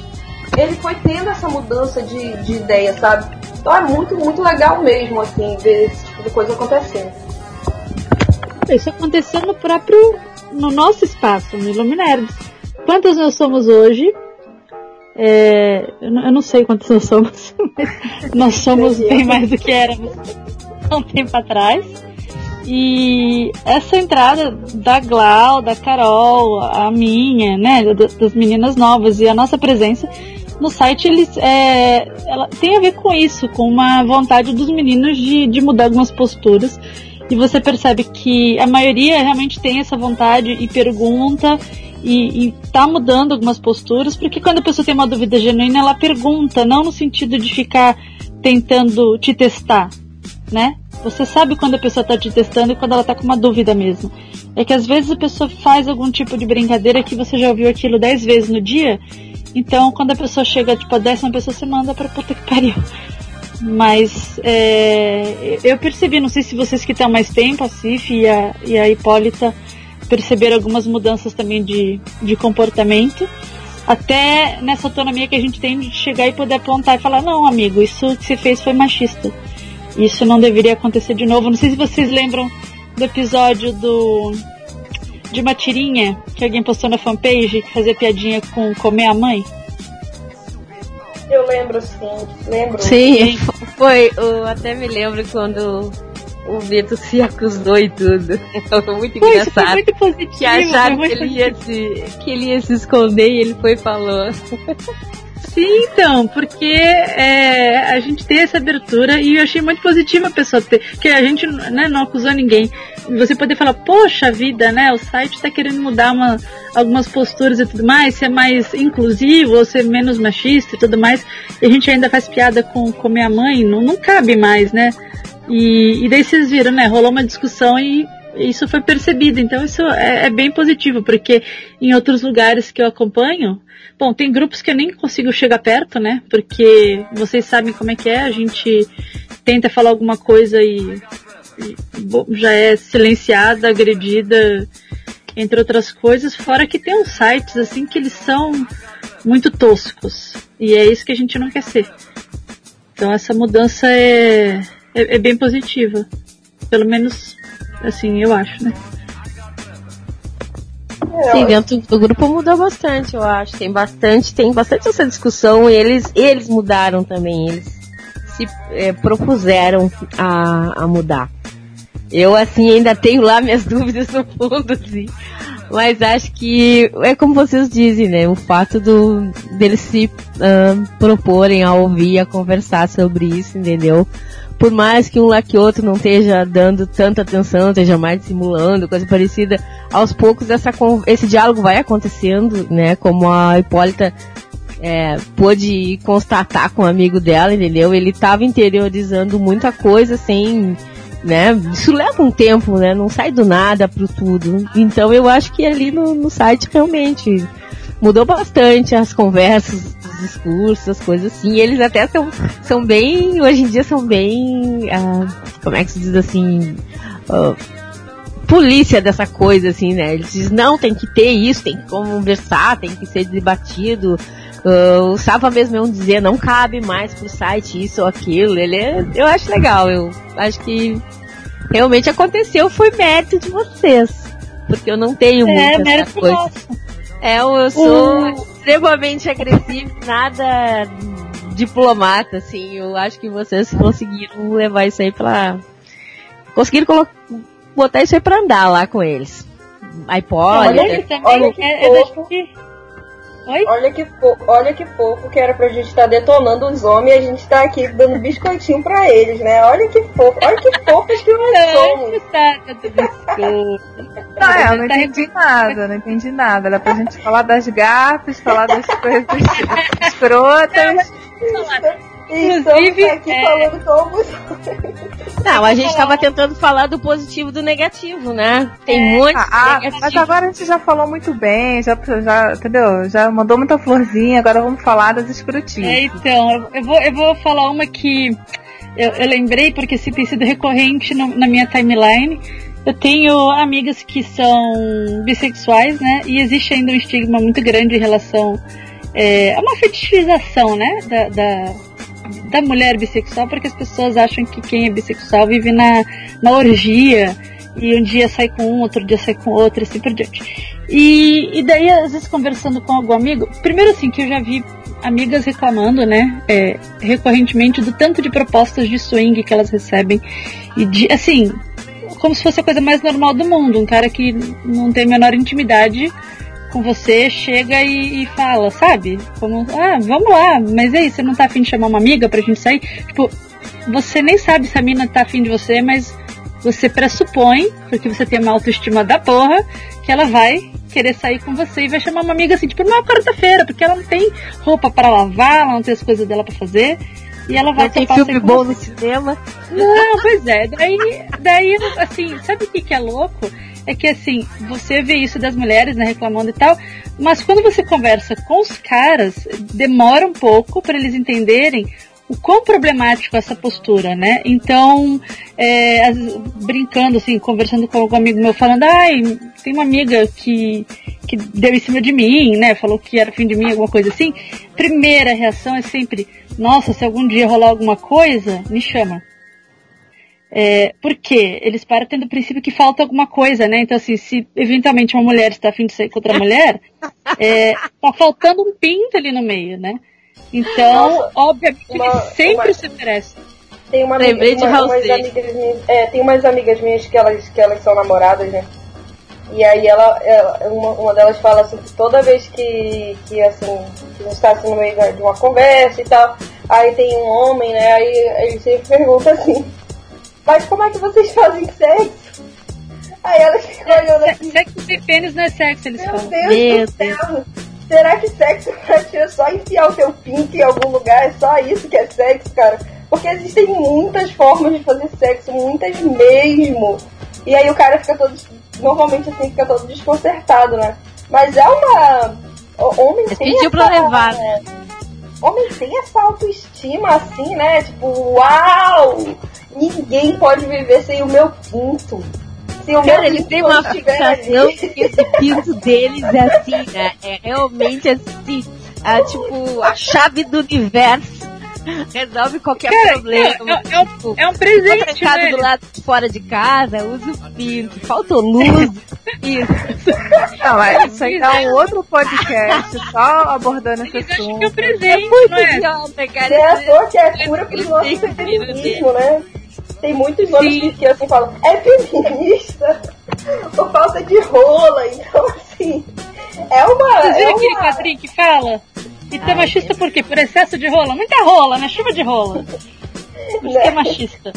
Speaker 2: ele foi tendo essa mudança de, de ideia, sabe? Então é muito, muito legal mesmo, assim, ver esse tipo de coisa acontecendo.
Speaker 5: Isso aconteceu no próprio, no nosso espaço, no Iluminerds. Quantos nós somos hoje? É, eu, não, sei quantos nós somos. nós somos bem mais do que éramos há um tempo atrás. E essa entrada da Glau, da Carol, a minha, né, das meninas novas e a nossa presença no site eles é, ela tem a ver com isso, com uma vontade dos meninos de, de mudar algumas posturas e você percebe que a maioria realmente tem essa vontade e pergunta e, e tá mudando algumas posturas, porque quando a pessoa tem uma dúvida genuína, ela pergunta, não no sentido de ficar tentando te testar, né? Você sabe quando a pessoa está te testando e quando ela está com uma dúvida mesmo. É que às vezes a pessoa faz algum tipo de brincadeira que você já ouviu aquilo dez vezes no dia, então quando a pessoa chega, tipo, a décima pessoa, você manda pra puta que pariu. Mas é, eu percebi, não sei se vocês que estão mais tempo, a Cif e a, e a Hipólita, perceberam algumas mudanças também de, de comportamento. Até nessa autonomia que a gente tem de chegar e poder apontar e falar, não, amigo, isso que você fez foi machista. Isso não deveria acontecer de novo. Não sei se vocês lembram do episódio do de uma tirinha que alguém postou na fanpage que fazia piadinha com comer a mãe.
Speaker 2: Eu lembro, sim. Lembro.
Speaker 3: Sim, foi. Eu até me lembro quando o Vitor se acusou e tudo. Foi muito
Speaker 5: foi,
Speaker 3: engraçado. Foi
Speaker 5: muito positivo.
Speaker 3: Que acharam que ele, ia se, que ele ia se esconder e ele foi e falou.
Speaker 5: Sim, então, porque é, a gente tem essa abertura e eu achei muito positiva a pessoa ter, que a gente né, não acusou ninguém. Você poder falar, poxa vida, né, o site está querendo mudar uma, algumas posturas e tudo mais, ser mais inclusivo ou ser menos machista e tudo mais, e a gente ainda faz piada com comer a mãe, não, não cabe mais, né? E, e daí vocês viram, né? Rolou uma discussão e isso foi percebido. Então isso é, é, bem positivo, porque em outros lugares que eu acompanho, bom, tem grupos que eu nem consigo chegar perto, né? Porque vocês sabem como é que é, a gente tenta falar alguma coisa e, e já é silenciada, agredida, entre outras coisas, fora que tem uns sites assim que eles são muito toscos. E é isso que a gente não quer ser. Então essa mudança é, é, é bem positiva. Pelo menos assim, eu acho, né?
Speaker 3: Sim, dentro do grupo mudou bastante, eu acho. Tem bastante, tem bastante essa discussão e eles, eles mudaram também, eles se é, propuseram a, a mudar. Eu, assim, ainda tenho lá minhas dúvidas no fundo, assim. Mas acho que é como vocês dizem, né? O fato do, deles se uh, proporem a ouvir, a conversar sobre isso, entendeu? Por mais que um lá que outro não esteja dando tanta atenção, esteja mais simulando, coisa parecida, aos poucos essa, esse diálogo vai acontecendo, né? Como a Hipólita é, pôde constatar com um amigo dela, entendeu? Ele estava interiorizando muita coisa sem, né? Isso leva um tempo, né? Não sai do nada pro tudo. Então eu acho que ali no, no site realmente mudou bastante as conversas, os discursos, as coisas assim. E eles até são, são bem, hoje em dia são bem, uh, como é que se diz assim, uh, polícia dessa coisa, assim, né? Eles dizem, não, tem que ter isso, tem que conversar, tem que ser debatido. Uh, o Sava mesmo é um dizer, não cabe mais pro site isso ou aquilo. Ele é, eu acho legal, eu acho que realmente aconteceu, foi mérito de vocês. Porque eu não tenho é, muita essa coisa. Nosso. É, eu sou uh. extremamente agressivo, nada diplomata, assim. Eu acho que vocês conseguiram levar isso aí pra. Conseguiram botar isso aí pra andar lá com eles. iPod.
Speaker 2: Olha, que, olha que, é, é. Oi? Olha que, olha que fofo que era pra gente estar tá detonando os homens e a gente tá aqui dando biscoitinho pra eles, né? Olha que fofo, olha que fofos que nós somos.
Speaker 4: Não, é, eu não entendi nada, não entendi nada. Era pra gente falar das gatas, falar das coisas escrotas.
Speaker 2: Inclusive, aqui é... falando como.
Speaker 3: Não, a gente estava tentando falar do positivo e do negativo, né? Tem é. muito. Ah,
Speaker 4: ah mas agora a gente já falou muito bem, já, já, entendeu? Já mandou muita florzinha, agora vamos falar das escrotinhas.
Speaker 5: É, então, eu vou, eu vou falar uma que eu, eu lembrei porque se tem sido recorrente no, na minha timeline. Eu tenho amigas que são bissexuais, né? E existe ainda um estigma muito grande em relação é, a uma fetichização, né? Da, da, da mulher bissexual, porque as pessoas acham que quem é bissexual vive na, na orgia e um dia sai com um, outro dia sai com outro, assim por diante. E, e daí, às vezes, conversando com algum amigo, primeiro assim, que eu já vi amigas reclamando, né, é, recorrentemente do tanto de propostas de swing que elas recebem, e de, assim, como se fosse a coisa mais normal do mundo, um cara que não tem a menor intimidade com você chega e, e, fala, sabe? Como, ah, vamos lá, mas aí, você não tá afim de chamar uma amiga pra gente sair? Tipo, você nem sabe se a mina tá afim de você, mas você pressupõe, porque você tem uma autoestima da porra, que ela vai querer sair com você e vai chamar uma amiga assim, tipo, numa quarta-feira, porque ela não tem roupa para lavar, ela não tem as coisas dela para fazer. E ela vai
Speaker 3: não tem filme bom no cinema.
Speaker 5: Não, pois é. Daí, daí assim, sabe o que, que é louco? é que assim, você vê isso das mulheres, né, reclamando e tal, mas quando você conversa com os caras, demora um pouco para eles entenderem o quão problemático é essa postura, né? Então, é, brincando, assim, conversando com algum amigo meu, falando, ai, tem uma amiga que, que deu em cima de mim, né? Falou que era fim de mim, alguma coisa assim. Primeira reação é sempre, nossa, se algum dia rolar alguma coisa, me chama. É, por quê? Eles partem do princípio que falta alguma coisa, né? Então, assim, se eventualmente uma mulher está afim de sair com outra mulher, é, tá faltando um pinto ali no meio, né? Então, Nossa, obviamente, uma, ele sempre uma, se oferece.
Speaker 2: Tem uma amiga, uma, umas amigas minhas, é, tem umas amigas minhas que elas, que elas são namoradas, né? E aí ela, ela uma, uma, delas fala assim que toda vez que, que assim, que a gente está assim, no meio de uma conversa e tal, aí tem um homem, né? Aí ele sempre pergunta assim, mas como é que vocês fazem sexo? Aí elas ficam olhando assim.
Speaker 5: Sexo sem pênis não é sexo, eles
Speaker 2: Meu
Speaker 5: falam.
Speaker 2: Deus Meu do céu. Deus. Será que sexo pra ti é só enfiar o teu pinto em algum lugar? É só isso que é sexo, cara? Porque existem muitas formas de fazer sexo, muitas mesmo. E aí o cara fica todo. Normalmente assim, fica todo desconcertado, né? Mas é uma. Homem tem
Speaker 3: pediu pra levar.
Speaker 2: Homem tem essa autoestima assim, né? Tipo, uau! Ninguém pode viver sem o meu pinto. Se o
Speaker 3: Cara,
Speaker 2: meu
Speaker 3: eles têm uma fixação que esse pinto deles é assim, né? É realmente assim, a, tipo, a chave do universo. Resolve qualquer
Speaker 5: Cara,
Speaker 3: problema.
Speaker 5: é- é- É um
Speaker 3: Tô
Speaker 5: presente,
Speaker 3: trancado
Speaker 5: né?
Speaker 3: do lado de fora de casa, usa o pinto, faltou luz, isso.
Speaker 4: Não, é, isso aí é um outro podcast só abordando esse
Speaker 5: Eles acham que é um
Speaker 4: assunto.
Speaker 5: presente,
Speaker 3: Muito
Speaker 5: não é?
Speaker 3: idiota,
Speaker 2: Você
Speaker 3: cara.
Speaker 2: é à toa que é cura pro nosso feminismo, né? Tem muitos homens que, que assim falam, é feminista por falta de rola, então assim, é uma.
Speaker 5: Vocês
Speaker 2: É
Speaker 5: viram aquele
Speaker 2: uma
Speaker 5: quadrinho que fala? E tu é machista por quê? Por excesso de rola? Muita rola, né? Chuva de rola. Por isso que é machista.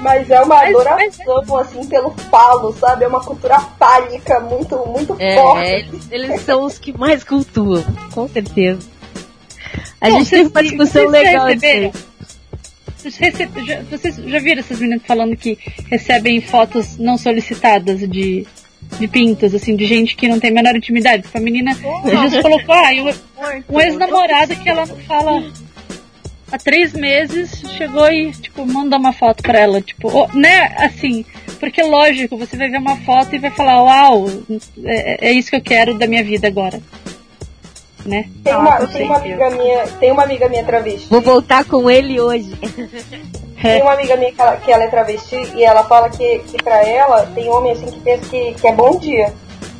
Speaker 2: mas é uma
Speaker 5: Mas-
Speaker 2: adoração, assim, pelo falo, sabe? É uma cultura pálica muito, muito
Speaker 3: É,
Speaker 2: forte.
Speaker 3: eles, eles são os que mais cultuam, com certeza. A
Speaker 5: Bom,
Speaker 3: gente teve uma discussão
Speaker 5: vocês
Speaker 3: legal
Speaker 5: receberam? Vocês, já, vocês já viram essas meninas falando que recebem fotos não solicitadas de, de pintas, assim, de gente que não tem a menor intimidade? Tipo, a menina já colocou, ah, o- um ex-namorado que ela não fala há três meses chegou e, tipo, mandou uma foto pra ela, tipo, né, assim, porque lógico, você vai ver uma foto e vai falar, uau, é, é isso que eu quero da minha vida agora. Né?
Speaker 2: Tem
Speaker 5: Ah,
Speaker 2: uma, tem uma amiga minha, tem uma amiga minha travesti.
Speaker 3: Vou voltar com ele hoje.
Speaker 2: Tem uma amiga minha que ela, que ela é travesti e ela fala que, que pra ela tem homem assim que pensa que, que é bom dia.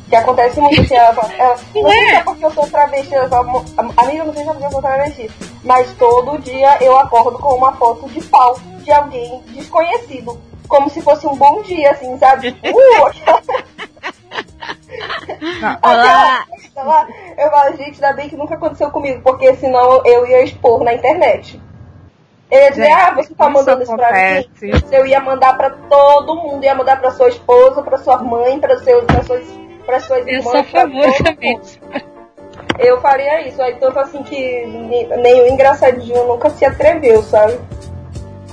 Speaker 2: Que acontece muito que ela fala, ela, não sei se é porque eu sou travesti, ela fala, "Mo- amiga, não sei se é porque eu sou travesti, mas todo dia eu acordo com uma foto de pau de alguém desconhecido. Como se fosse um bom dia, assim, sabe? Uh, aquela,
Speaker 3: Olá!
Speaker 2: aquela lá. Eu falo, gente, ainda bem que nunca aconteceu comigo, porque senão eu ia expor na internet. Eu ia dizer,
Speaker 4: Gente,
Speaker 2: ah, você tá mandando isso pra mim?
Speaker 4: acontece.
Speaker 2: Eu ia mandar pra todo mundo, ia mandar pra sua esposa, pra sua mãe, pra, seu, pra, suas, pra suas
Speaker 5: Eu
Speaker 2: irmãs.
Speaker 5: sou a favor também.
Speaker 2: Eu faria isso, aí tanto assim que nem o engraçadinho nunca se atreveu, sabe?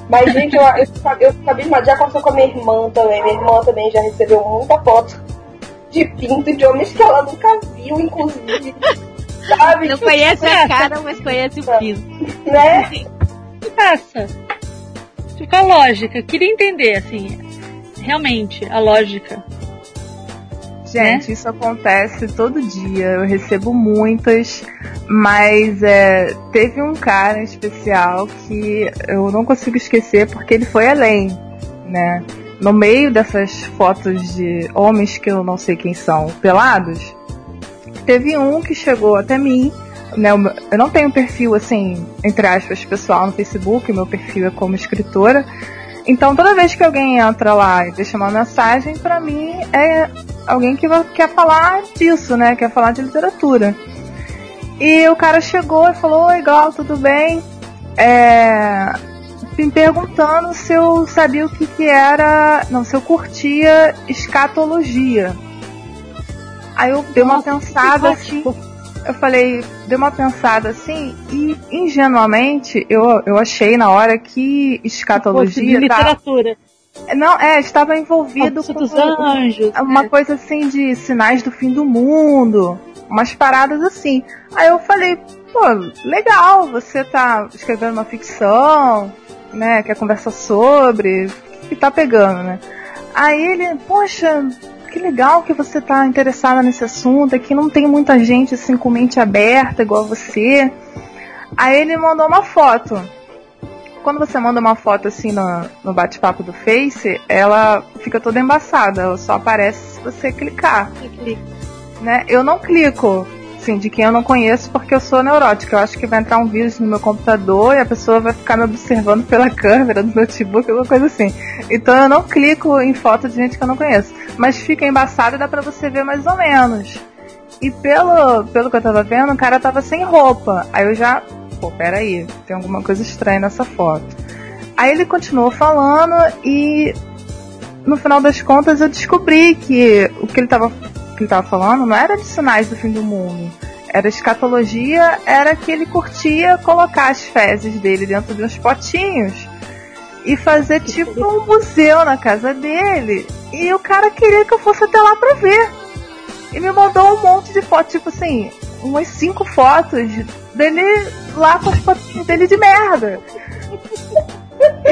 Speaker 2: Mas, gente, eu, eu, eu mas já aconteceu com a minha irmã também. Minha irmã também já recebeu muita foto de pinto de homens que ela nunca viu, inclusive. Sabe?
Speaker 3: Não conhece a cara, mas conhece o piso.
Speaker 2: Né?
Speaker 5: que passa? Fica a lógica. Eu queria entender, assim, realmente, a lógica.
Speaker 4: Gente, isso acontece todo dia. Eu recebo muitas, mas é, teve um cara em especial que eu não consigo esquecer porque ele foi além, né? No meio dessas fotos de homens que eu não sei quem são, pelados, teve um que chegou até mim. Né, eu não tenho perfil assim, entre aspas, pessoal no Facebook, meu perfil é como escritora. Então toda vez que alguém entra lá e deixa uma mensagem, pra mim é alguém que quer falar disso, né? Quer falar de literatura. E o cara chegou e falou, oi Gal, tudo bem? É, me perguntando se eu sabia o que, que era. Não, se eu curtia escatologia. Aí eu dei uma pensada assim. Eu falei, dei uma pensada assim, e ingenuamente eu, eu achei na hora que escatologia. tá-
Speaker 5: literatura.
Speaker 4: não, é, estava envolvido com
Speaker 5: dos anjos.
Speaker 4: uma
Speaker 5: né?
Speaker 4: coisa assim de sinais do fim do mundo, umas paradas assim. Aí eu falei, pô, legal, você tá escrevendo uma ficção, né, quer conversar sobre, o que tá pegando, né? Aí ele, poxa, que legal que você tá interessada nesse assunto, aqui não tem muita gente assim com mente aberta igual você. Aí ele mandou uma foto. Quando você manda uma foto assim no, no bate-papo do Face, ela fica toda embaçada, ela só aparece se você clicar. Né? Eu não clico, assim, de quem eu não conheço porque eu sou neurótica. Eu acho que vai entrar um vírus no meu computador e a pessoa vai ficar me observando pela câmera do notebook, alguma coisa assim. Então eu não clico em foto de gente que eu não conheço. Mas fica embaçado e dá pra você ver mais ou menos. E pelo, pelo que eu tava vendo, o cara tava sem roupa. Aí eu já, pô, peraí, tem alguma coisa estranha nessa foto. Aí ele continuou falando e no final das contas eu descobri que o que ele tava, que ele tava falando não era de sinais do fim do mundo. Era escatologia, era que ele curtia colocar as fezes dele dentro de uns potinhos e fazer tipo um museu na casa dele. E o cara queria que eu fosse até lá pra ver. E me mandou um monte de fotos, tipo assim, umas cinco fotos dele lá com as fotinhas dele de merda.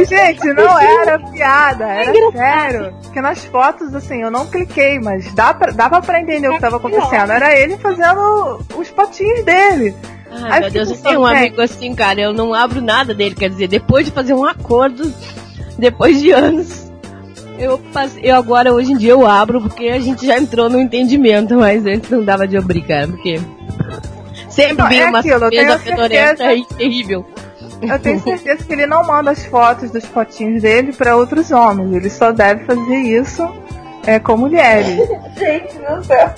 Speaker 4: Gente, não era piada, era sério. Porque nas fotos, assim, eu não cliquei, mas dá pra, dava pra entender o que tava acontecendo. Era ele fazendo os potinhos dele.
Speaker 3: Ai, meu Deus, eu tenho um amigo assim, cara, eu não abro nada dele, quer dizer, depois de fazer um acordo, depois de anos, eu, eu agora, hoje em dia, eu abro porque a gente já entrou no entendimento, mas antes não dava de obrigar, porque sempre vinha é uma surpresa fedorenta e terrível.
Speaker 4: Eu tenho certeza que ele não manda as fotos dos potinhos dele para outros homens. Ele só deve fazer isso é, com mulheres.
Speaker 2: Gente do céu.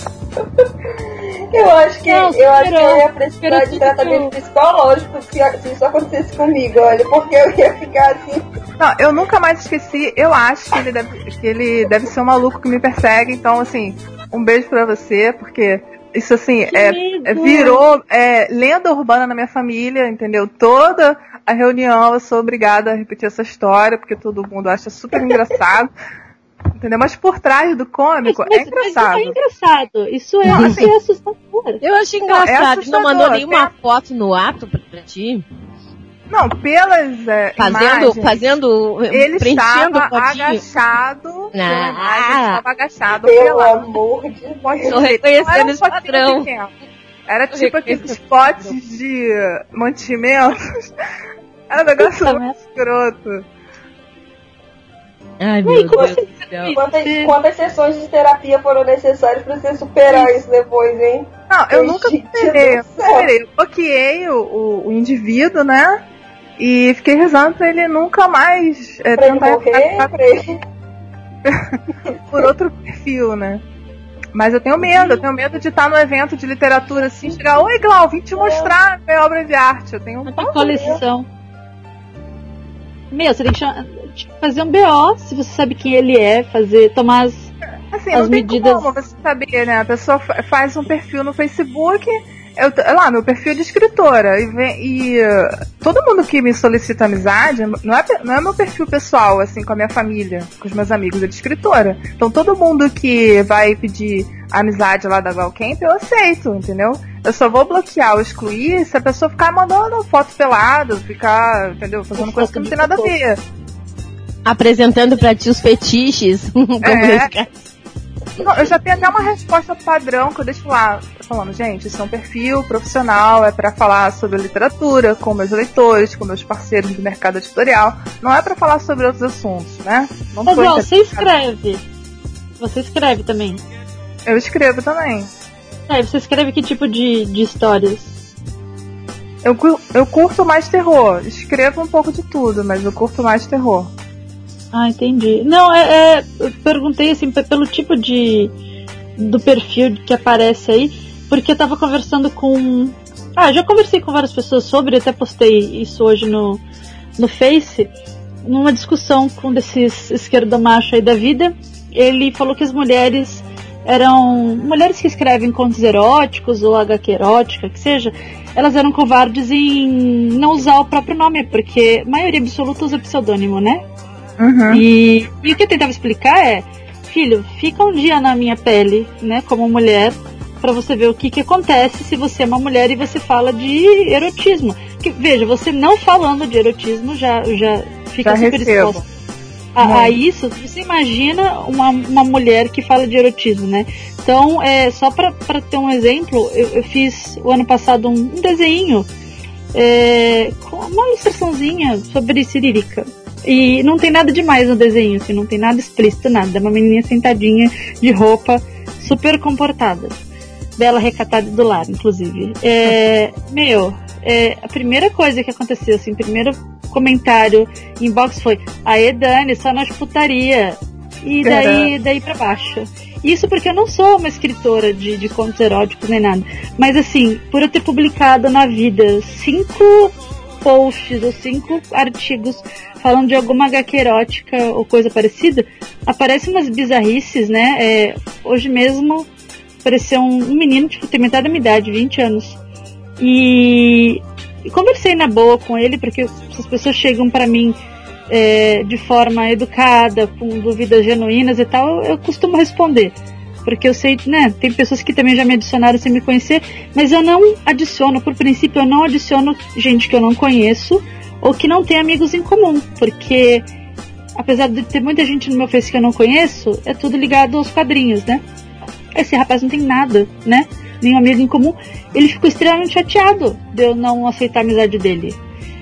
Speaker 2: Eu acho que não, eu acho que eu ia precisar de tratamento psicológico se, se isso acontecesse comigo, olha, porque eu ia ficar assim.
Speaker 4: Não, eu nunca mais esqueci. Eu acho que ele deve, que ele deve ser um maluco que me persegue. Então, assim, um beijo pra você, porque isso assim é, é, virou é, lenda urbana na minha família, entendeu? Toda a reunião eu sou obrigada a repetir essa história, porque todo mundo acha super engraçado. Entendeu? Mas por trás do cômico mas, é engraçado. Mas
Speaker 5: isso é engraçado. Isso é, não, assim, é assustador.
Speaker 3: Eu achei engraçado. Não, é não mandou nenhuma Tem... foto no ato pra ti?
Speaker 4: Não, pelas é,
Speaker 3: fazendo,
Speaker 4: imagens,
Speaker 3: fazendo,
Speaker 4: ele estava agachado.
Speaker 3: Ah,
Speaker 4: estava agachado.
Speaker 2: Pelo amor de
Speaker 3: Deus. Estou reconhecendo esse padrão.
Speaker 4: Era tipo aqueles potes de mantimentos. Era um negócio muito escroto.
Speaker 3: Ai, meu Deus
Speaker 2: Quantas, quantas sessões de terapia foram necessárias para você superar isso depois, hein?
Speaker 4: Não, eu nunca superei. Eu, superei. eu bloqueei o, o, o, indivíduo, né? E fiquei rezando pra ele nunca mais
Speaker 2: é, pra tentar ele morrer, pra ele...
Speaker 4: por outro perfil, né? Mas eu tenho medo, eu tenho medo de estar no evento de literatura assim, chegar, oi Glau, vim te mostrar minha obra de arte. Eu tenho
Speaker 5: uma coleção. Meu, você tem que fazer um BO, se você sabe quem ele é, fazer, tomar as,
Speaker 4: assim,
Speaker 5: as
Speaker 4: não
Speaker 5: medidas.
Speaker 4: Tem como você saber, né? A pessoa faz um perfil no Facebook, eu, lá, meu perfil de escritora, e, vem, e uh, todo mundo que me solicita amizade, não é, não é meu perfil pessoal, assim, com a minha família, com os meus amigos, é de escritora. Então todo mundo que vai pedir amizade lá da Valcamp, eu aceito, entendeu? Eu só vou bloquear ou excluir se a pessoa ficar mandando foto pelado, ficar, entendeu? Fazendo coisa que não tem nada a ver.
Speaker 3: Apresentando pra ti os fetiches.
Speaker 4: é. Não, eu já tenho até uma resposta padrão que eu deixo lá, falando, gente, isso é um perfil profissional, é para falar sobre literatura, com meus leitores, com meus parceiros do mercado editorial. Não é para falar sobre outros assuntos, né?
Speaker 5: Não Mas, ó, você escreve. Você escreve também.
Speaker 4: Eu escrevo também.
Speaker 5: É, você escreve que tipo de, de histórias?
Speaker 4: Eu, eu curto mais terror. Escrevo um pouco de tudo, mas eu curto mais terror.
Speaker 5: Ah, entendi. Não, é, é eu perguntei assim pelo tipo de do perfil que aparece aí, porque eu tava conversando com ah, já conversei com várias pessoas sobre, até postei isso hoje no no Face, numa discussão com desses esquerdo macho aí da vida. Ele falou que as mulheres eram mulheres que escrevem contos eróticos ou HQ erótica, que seja, elas eram covardes em não usar o próprio nome, porque a maioria absoluta usa pseudônimo, né?
Speaker 4: Uhum.
Speaker 5: E, e o que eu tentava explicar é, filho, fica um dia na minha pele, né, como mulher, para você ver o que, que acontece se você é uma mulher e você fala de erotismo. Que, veja, você não falando de erotismo já, já fica já super recebo. exposto a, a, isso, você imagina uma, uma mulher que fala de erotismo, né? Então, é, só para ter um exemplo, eu, eu, fiz o ano passado um, um desenho é, com uma ilustraçãozinha sobre Siririca. E não tem nada demais no desenho, assim, não tem nada explícito, nada. É uma menininha sentadinha de roupa, super comportada. Bela recatada do lar, inclusive. É, meu, é, a primeira coisa que aconteceu, assim, primeiro comentário inbox foi: Aê, Dani, só nós putaria. E daí, daí pra baixo. Isso porque eu não sou uma escritora de, de contos eróticos nem nada. Mas assim, por eu ter publicado na vida cinco posts ou cinco artigos falando de alguma HQ erótica ou coisa parecida, aparecem umas bizarrices, né? É, hoje mesmo apareceu um, um menino, tipo, tem metade da minha idade, 20 anos. E, e conversei na boa com ele, porque as pessoas chegam para mim é, de forma educada, com dúvidas genuínas e tal, eu costumo responder. Porque eu sei, né, tem pessoas que também já me adicionaram sem me conhecer, mas eu não adiciono, por princípio, eu não adiciono gente que eu não conheço ou que não tem amigos em comum, porque apesar de ter muita gente no meu Face que eu não conheço, é tudo ligado aos quadrinhos, né? Esse rapaz não tem nada, né? Nenhum amigo em comum. Ele ficou extremamente chateado de eu não aceitar a amizade dele.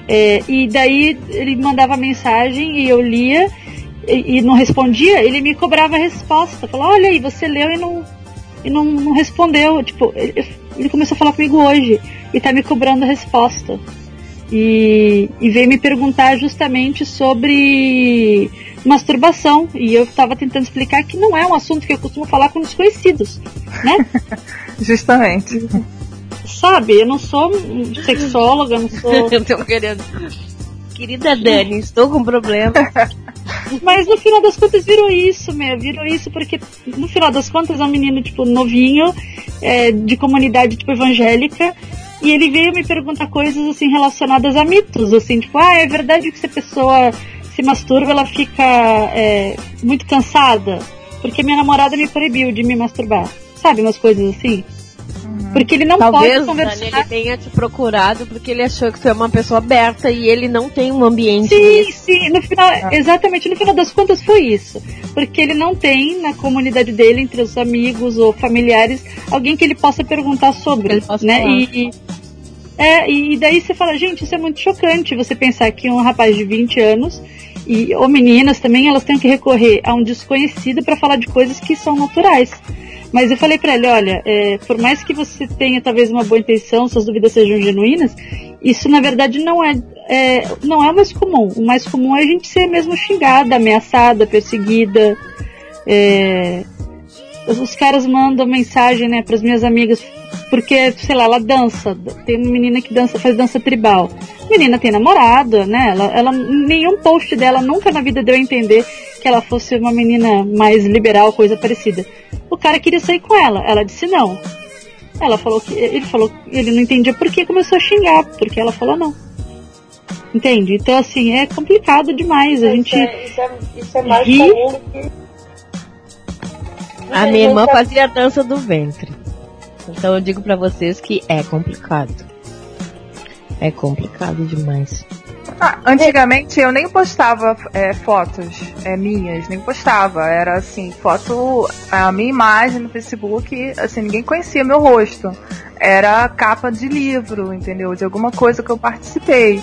Speaker 5: É, e daí ele mandava mensagem e eu lia e, e, não respondia, ele me cobrava a resposta. Falou, olha aí, você leu e não, e não, não respondeu. Tipo, ele, ele, começou a falar comigo hoje e tá me cobrando a resposta. E, e veio me perguntar justamente sobre masturbação. E eu estava tentando explicar que não é um assunto que eu costumo falar com desconhecidos, né?
Speaker 4: Justamente.
Speaker 5: Sabe, eu não sou sexóloga, não sou.
Speaker 3: eu tô querendo. Querida Dani, estou com problema.
Speaker 5: Mas no final das contas virou isso, meu, virou isso porque no final das contas é um menino, tipo, novinho, é, de comunidade, tipo, evangélica, e ele veio me perguntar coisas, assim, relacionadas a mitos, assim, tipo, ah, é verdade que se a pessoa se masturba, ela fica é, muito cansada? Porque minha namorada me proibiu de me masturbar. Sabe, umas coisas assim? Porque ele não
Speaker 3: Talvez,
Speaker 5: pode conversar.
Speaker 3: Dani, ele tenha te procurado porque ele achou que tu é uma pessoa aberta e ele não tem um ambiente.
Speaker 5: Sim, sim. No final, exatamente, no final das contas foi isso. Porque ele não tem na comunidade dele, entre os amigos ou familiares, alguém que ele possa perguntar sobre.
Speaker 3: Ele possa
Speaker 5: né?
Speaker 3: falar.
Speaker 5: E, e- é, e daí você fala, gente, isso é muito chocante. Você pensar que um rapaz de 20 anos e ou meninas também, elas têm que recorrer a um desconhecido para falar de coisas que são naturais. Mas eu falei pra ele, olha, é, por mais que você tenha talvez uma boa intenção, suas dúvidas sejam genuínas, isso na verdade não é, é, não é o mais comum. O mais comum é a gente ser mesmo xingada, ameaçada, perseguida. É, os caras mandam mensagem, né, para as minhas amigas, porque, sei lá, ela dança. Tem uma menina que dança, faz dança tribal. A menina tem namorada, né? Ela, ela, nenhum post dela nunca na vida deu a entender que ela fosse uma menina mais liberal, coisa parecida. O cara queria sair com ela, ela disse não. Ela falou que ele falou, ele não entendia por que começou a xingar, porque ela falou não. Entende? Então assim, é complicado demais. A gente
Speaker 2: Isso é, isso é, isso é mais
Speaker 5: ri-
Speaker 2: que.
Speaker 3: A minha irmã fazia a dança do ventre. Então eu digo pra vocês que é complicado. É complicado demais.
Speaker 4: Ah, antigamente eu nem postava é, fotos é, minhas, nem postava. Era assim, foto, a minha imagem no Facebook, assim, ninguém conhecia meu rosto. Era capa de livro, entendeu? De alguma coisa que eu participei.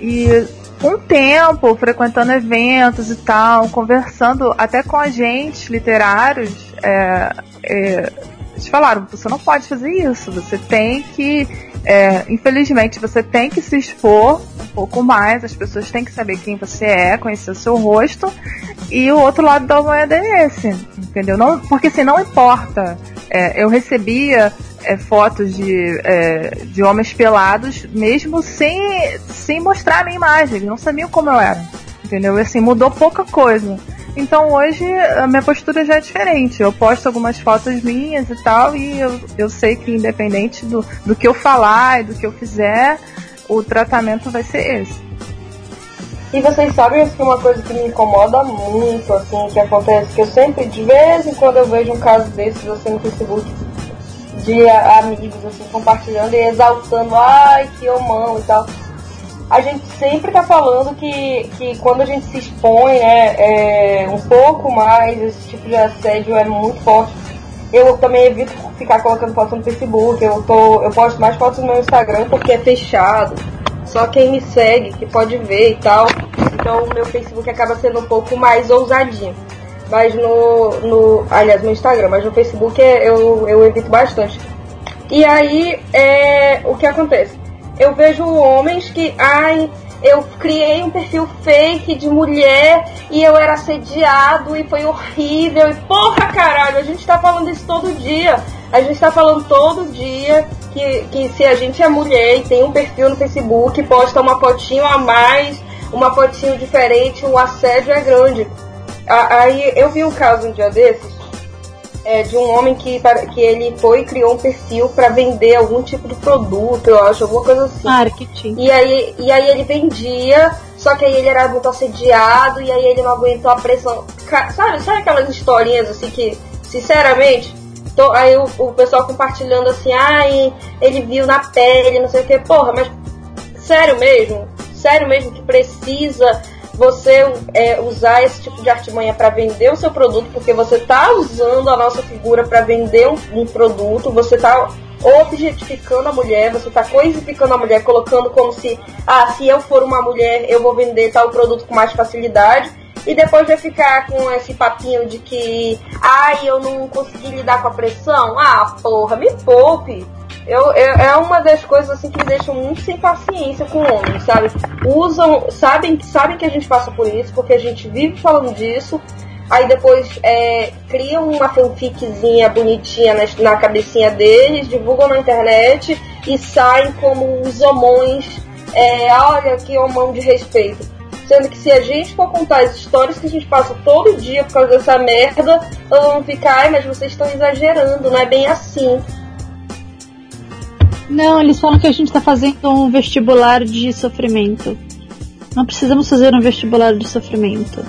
Speaker 4: E com o tempo, frequentando eventos e tal, conversando até com agentes literários, é, é, eles falaram, você não pode fazer isso, você tem que, é, infelizmente, você tem que se expor um pouco mais, as pessoas têm que saber quem você é, conhecer o seu rosto, e o outro lado da moeda é esse, entendeu? Não, porque assim, não importa. É, eu recebia é, fotos de, é, de homens pelados, mesmo sem, sem mostrar a minha imagem, eles não sabiam como eu era, entendeu? Assim, mudou pouca coisa. Então hoje a minha postura já é diferente. Eu posto algumas fotos minhas e tal, e eu, eu sei que independente do, do que eu falar e do que eu fizer, o tratamento vai ser esse.
Speaker 2: E vocês sabem assim, uma coisa que me incomoda muito, assim, que acontece, que eu sempre, de vez em quando eu vejo um caso desses assim no Facebook de amigos assim compartilhando e exaltando, ai que homão e tal. A gente sempre tá falando que, que quando a gente se expõe, né, é, um pouco mais, esse tipo de assédio é muito forte. Eu também evito ficar colocando foto no Facebook, eu, tô, eu posto mais fotos no meu Instagram porque é fechado. Só quem me segue que pode ver e tal. Então meu Facebook acaba sendo um pouco mais ousadinho. Mas no, no. Aliás, no Instagram, mas no Facebook é- eu, eu evito bastante. E aí, é, o que acontece? Eu vejo homens que, ai, eu criei um perfil fake de mulher e eu era assediado e foi horrível. E porra, caralho, a gente tá falando isso todo dia. A gente tá falando todo dia que, que se a gente é mulher e tem um perfil no Facebook, posta uma fotinho a mais, uma fotinho diferente, o assédio é grande. Aí eu vi um caso um dia desses é, de um homem que, que ele foi e criou um perfil para vender algum tipo de produto, eu acho, alguma coisa assim.
Speaker 5: Marketing.
Speaker 2: E aí, e aí ele vendia, só que aí ele era muito assediado e aí ele não aguentou a pressão. Sabe, sabe aquelas historinhas assim que, sinceramente, tô, aí o, o pessoal compartilhando assim, ai, ele viu na pele, não sei o que, porra, mas sério mesmo? Sério mesmo que precisa você é, usar esse tipo de artimanha para vender o seu produto, porque você está usando a nossa figura para vender um, um, produto, você está objetificando a mulher, você está coisificando a mulher, colocando como se, ah, se eu for uma mulher, eu vou vender tal produto com mais facilidade. E depois vai ficar com esse papinho de que, ai, eu não consegui lidar com a pressão. Ah, porra, me poupe eu, eu, é uma das coisas assim que me deixam muito sem paciência com homens, sabe? Usam, sabem, sabem que a gente passa por isso, porque a gente vive falando disso, aí depois é, criam uma fanficzinha bonitinha na, na cabecinha deles, divulgam na internet e saem como os homões, é, olha que homão de respeito. Sendo que se a gente for contar as histórias que a gente passa todo dia por causa dessa merda, vão ficar, mas vocês estão exagerando, não é bem assim.
Speaker 5: Não, eles falam que a gente está fazendo um vestibular de sofrimento. Não precisamos fazer um vestibular de sofrimento.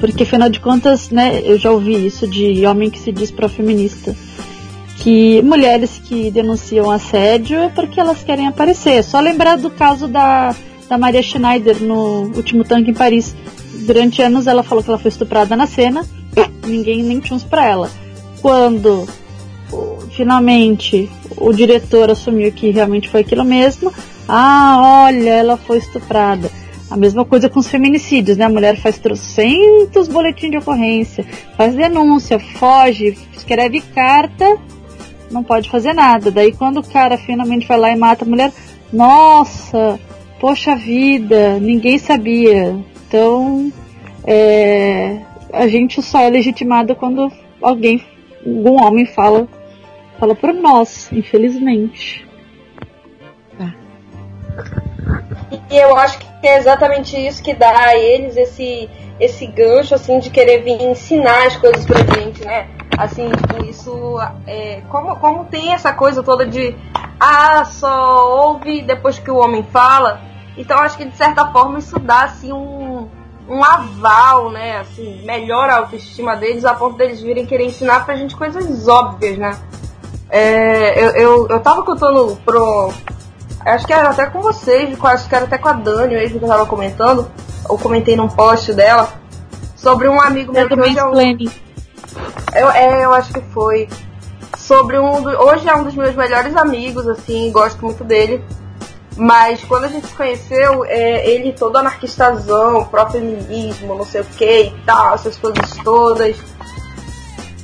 Speaker 5: Porque, afinal de contas, né, eu já ouvi isso de homem que se diz pró-feminista. Que mulheres que denunciam assédio é porque elas querem aparecer. É só lembrar do caso da, da Maria Schneider no último tanque em Paris. Durante anos ela falou que ela foi estuprada na cena, ninguém nem tinha uns pra ela. Quando finalmente o diretor assumiu que realmente foi aquilo mesmo. Ah, olha, ela foi estuprada. A mesma coisa com os feminicídios, né? A mulher faz trocentos boletins de ocorrência, faz denúncia, foge, escreve carta, não pode fazer nada. Daí quando o cara finalmente vai lá e mata a mulher, nossa, poxa vida, ninguém sabia. Então, é, a gente só é legitimado quando alguém, algum homem fala fala por nós, infelizmente.
Speaker 2: Tá. E eu acho que é exatamente isso que dá a eles esse, esse gancho, assim, de querer vir ensinar as coisas pra gente, né? Assim, tipo, isso. É, como, como tem essa coisa toda de. Ah, só ouve depois que o homem fala. Então acho que de certa forma isso dá, assim, um, um aval, né? Assim, melhora a autoestima deles a ponto deles virem querer ensinar pra gente coisas óbvias, né? É, eu, eu, eu tava contando pro. Acho que era até com vocês, acho que era até com a Dani mesmo que eu tava comentando. Ou comentei num post dela. Sobre um amigo meu que hoje é um, eu, é, eu acho que foi. Sobre um. Do, hoje é um dos meus melhores amigos, assim, gosto muito dele. Mas quando a gente se conheceu, é, ele todo anarquistazão, pró-feminismo, não sei o que e tal, essas coisas todas.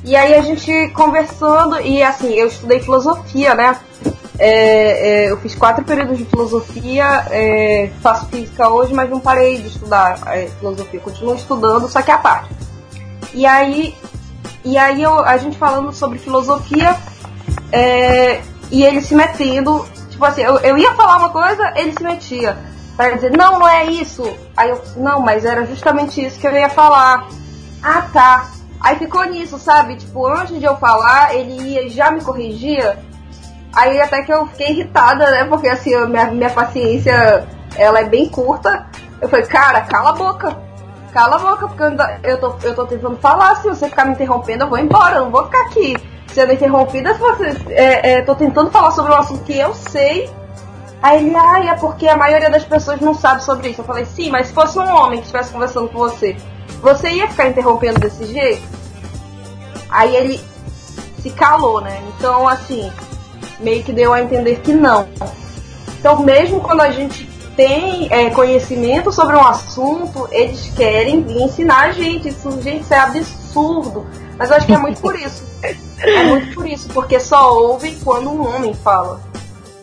Speaker 2: E aí a gente conversando, e assim, eu estudei filosofia, né? É, é, eu fiz quatro períodos de filosofia, é, faço física hoje, mas não parei de estudar é, filosofia, continuo estudando, só que é a parte. E aí, e aí eu, a gente falando sobre filosofia é, e ele se metendo, tipo assim, eu, eu ia falar uma coisa, ele se metia. Pra dizer, não, não é isso. Aí eu, não, mas era justamente isso que eu ia falar. Ah, tá. Aí ficou nisso, sabe? Tipo, antes de eu falar, ele ia já me corrigia. Aí até que eu fiquei irritada, né? Porque assim, minha, minha paciência ela é bem curta. Eu falei, cara, cala a boca. Cala a boca, porque eu tô, eu tô tentando falar. Se você ficar me interrompendo, eu vou embora. Eu não vou ficar aqui sendo interrompida. Se você. É, é, tô tentando falar sobre um assunto que eu sei. Aí ele, ah, é porque a maioria das pessoas não sabe sobre isso. Eu falei, sim, mas se fosse um homem que estivesse conversando com você, você ia ficar interrompendo desse jeito? Aí ele se calou, né? Então, assim, meio que deu a entender que não. Então, mesmo quando a gente tem é, conhecimento sobre um assunto, eles querem ensinar a gente. Isso, gente, isso é absurdo. Mas eu acho que é muito por isso. É muito por isso, porque só ouve quando um homem fala.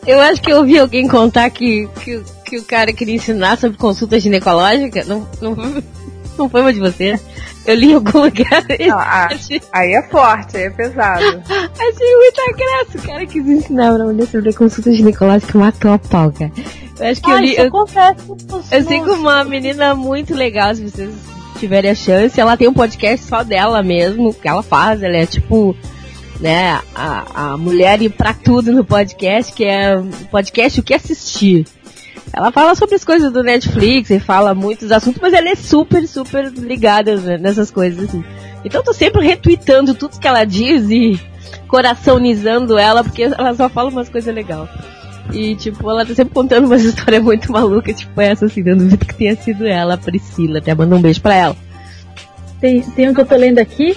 Speaker 3: Eu acho que eu ouvi alguém contar que, que, que o cara queria ensinar sobre consulta ginecológica. Não, não, não foi uma de você? Eu li em algum lugar.
Speaker 4: Não, a, aí é forte, aí é pesado.
Speaker 3: Achei muita graça. O cara quis ensinar pra mulher sobre consulta ginecológica matou a pau, cara. Eu acho que ah, eu li.
Speaker 5: Isso eu, acontece.
Speaker 3: Eu sei que uma menina muito legal, se vocês tiverem a chance, ela tem um podcast só dela mesmo, que ela faz, ela é tipo né, a, a mulher ir pra tudo no podcast, que é o podcast O que assistir. Ela fala sobre as coisas do Netflix e fala muitos assuntos, mas ela é super, super ligada nessas coisas, assim. Então tô sempre retweetando tudo que ela diz e coraçãoizando ela, porque ela só fala umas coisas legais. E, tipo, ela tá sempre contando umas histórias muito malucas, tipo essa, assim, não duvido que tenha sido ela, a Priscila. Até manda um beijo pra ela.
Speaker 5: Tem, tem um que eu tô lendo aqui,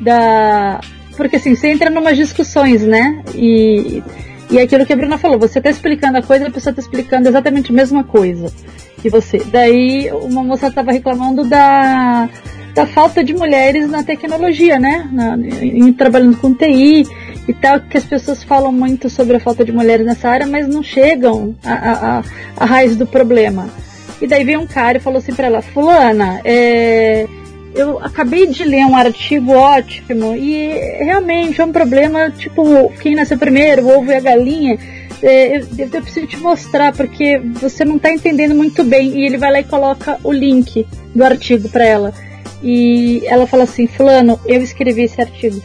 Speaker 5: da... Porque, assim, você entra numas discussões, né? E, e é aquilo que a Bruna falou, você tá explicando a coisa, a pessoa tá explicando exatamente a mesma coisa que você. Daí, uma moça tava reclamando da da falta de mulheres na tecnologia, né? Na, em, trabalhando com TI e tal, que as pessoas falam muito sobre a falta de mulheres nessa área, mas não chegam à, à, raiz do problema. E daí veio um cara e falou assim para ela, fulana, é, eu acabei de ler um artigo ótimo e realmente é um problema, tipo, quem nasceu primeiro, o ovo e a galinha. É, eu, eu, preciso te mostrar porque você não está entendendo muito bem. E ele vai lá e coloca o link do artigo para ela. E ela fala assim, fulano, eu escrevi esse artigo.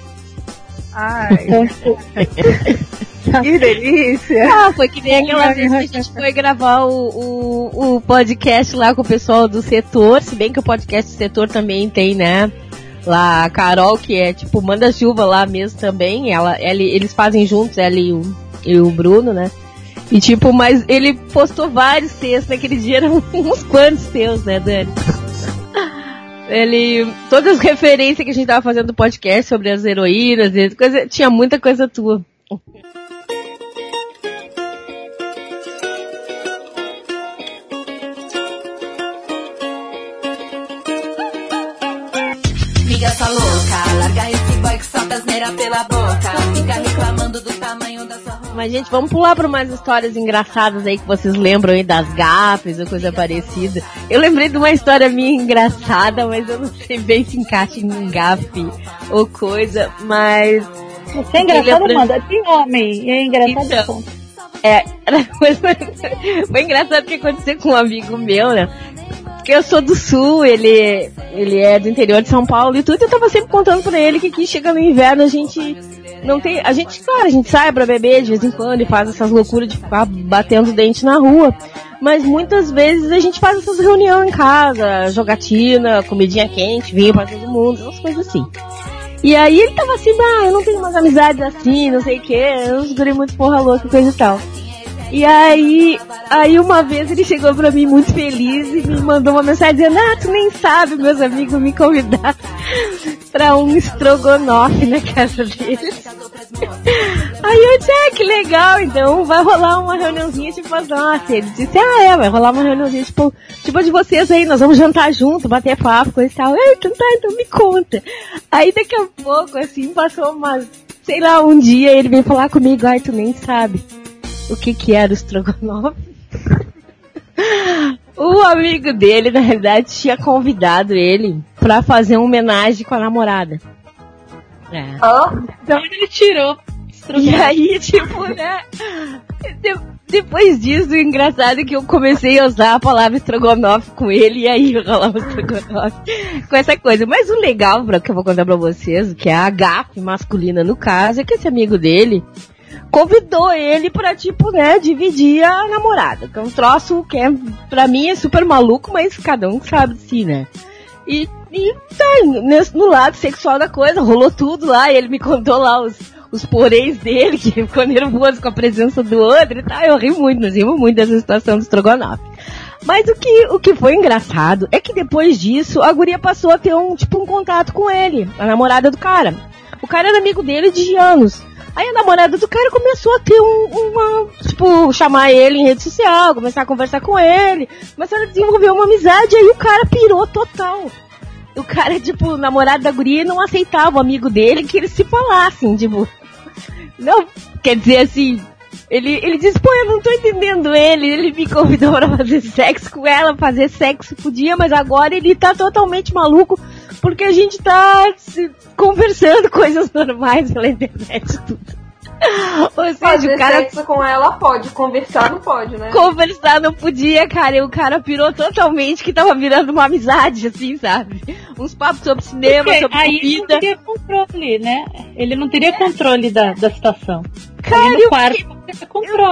Speaker 4: Ai. Que delícia!
Speaker 3: Ah, foi que nem aquela vez que a gente foi gravar o, o, o, podcast lá com o pessoal do setor, se bem que o podcast do setor também tem, né? Lá a Carol, que é tipo manda-chuva lá mesmo também, ela, ela, eles fazem juntos, ela e o, e o Bruno, né? E tipo, mas ele postou vários textos naquele dia, eram uns quantos teus, né, Dani? Ele. Todas as referências que a gente tava fazendo do podcast sobre as heroínas e coisa, tinha muita coisa tua. Miga essa louca, larga esse boy que solta asneira pela boca. Fica reclamando do tamanho da sua mas, gente, vamos pular para umas histórias engraçadas aí que vocês lembram aí das gafes ou coisa parecida. Eu lembrei de uma história minha engraçada, mas eu não sei bem se encaixa em gafe ou coisa, mas.
Speaker 5: Você é engraçado, lembra... manda. Tem homem, é engraçado. Então,
Speaker 3: é, foi engraçado que aconteceu com um amigo meu, né? Porque eu sou do sul, ele, ele é do interior de São Paulo e tudo, eu tava sempre contando pra ele que aqui chega no inverno a gente não tem. A gente, claro, a gente sai pra beber de vez em quando e faz essas loucuras de ficar batendo dente na rua. Mas muitas vezes a gente faz essas reuniões em casa, jogatina, comidinha quente, vinho pra todo mundo, essas coisas assim. E aí ele tava assim, ah, eu não tenho umas amizades assim, não sei o que, eu segurei muito porra louca, coisa e tal. E aí, aí uma vez ele chegou pra mim muito feliz e me mandou uma mensagem dizendo, ah, tu nem sabe, meus amigos me convidaram pra um estrogonofe na casa deles. Aí eu disse, ah, que legal, então vai rolar uma reuniãozinha tipo as nossas. Ele disse, ah, é, vai rolar uma reuniãozinha tipo, tipo de vocês aí, nós vamos jantar junto, bater papo, coisa e tal. Eu, então tá, então me conta. Aí daqui a pouco, assim, passou umas, sei lá, um dia ele veio falar comigo, ai, tu nem sabe o que que era o estrogonofe. o amigo dele, na realidade, tinha convidado ele pra fazer uma homenagem com a namorada. É. Oh. Então ele tirou. E aí, tipo, né? De, depois disso, o engraçado é que eu comecei a usar a palavra estrogonofe com ele e aí rolava estrogonofe com essa coisa. Mas o legal, pra, que eu vou contar pra vocês, que é a gafe masculina no caso, é que esse amigo dele convidou ele pra, tipo, né, dividir a namorada. Que é um troço que é, pra mim é super maluco, mas cada um sabe de si, né? E, e tá, nesse, no lado sexual da coisa, rolou tudo lá, e ele me contou lá os, os poréns dele, que ficou nervoso com a presença do outro e tal. Eu ri muito, nós rimos muito dessa situação do estrogonofe. Mas o que, o que foi engraçado é que depois disso, a guria passou a ter um, tipo, um contato com ele, a namorada do cara. O cara era amigo dele de anos. Aí a namorada do cara começou a ter um, uma, tipo, chamar ele em rede social, começar a conversar com ele, começou a desenvolver uma amizade, aí o cara pirou total. O cara, tipo, o namorado da guria não aceitava o amigo dele que eles se falassem, tipo. Não, quer dizer assim, ele, ele disse, pô, eu não tô entendendo ele. Ele me convidou pra fazer sexo com ela, fazer sexo podia, mas agora ele tá totalmente maluco porque a gente tá se, conversando coisas normais pela internet tudo.
Speaker 2: Ou seja, o cara. sexo com ela pode, conversar não pode, né?
Speaker 3: Conversar não podia, cara. E o cara pirou totalmente que tava virando uma amizade, assim, sabe? Uns papos sobre cinema, Porque sobre
Speaker 5: aí
Speaker 3: comida.
Speaker 5: Ele não teria controle, né? Ele não teria controle da, da situação.
Speaker 3: Cara,
Speaker 5: no quarto.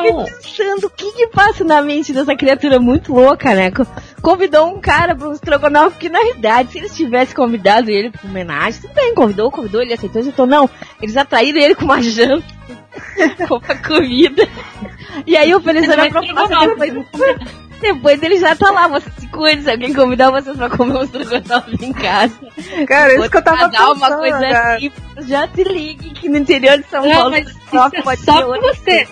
Speaker 3: Eu fiquei pensando o que que passa na mente dessa criatura muito louca, né? Co- Convidou um cara para um estrogonofe que, na realidade, se eles tivessem convidado ele pra homenagem, tudo bem, convidou, convidou, ele aceitou, aceitou. Não, eles atraíram ele com uma janta, com uma comida. E aí ofereceram a proposta depois, ele já tá lá, você se cuide, se alguém convidar vocês pra comer um estrogonofe em casa.
Speaker 4: Cara, isso que eu tava
Speaker 3: Dar uma
Speaker 4: pensando,
Speaker 3: coisa
Speaker 4: cara.
Speaker 3: assim, já se ligue que no interior de São
Speaker 5: Não,
Speaker 3: Paulo,
Speaker 5: mas é
Speaker 3: pode
Speaker 5: só pra você.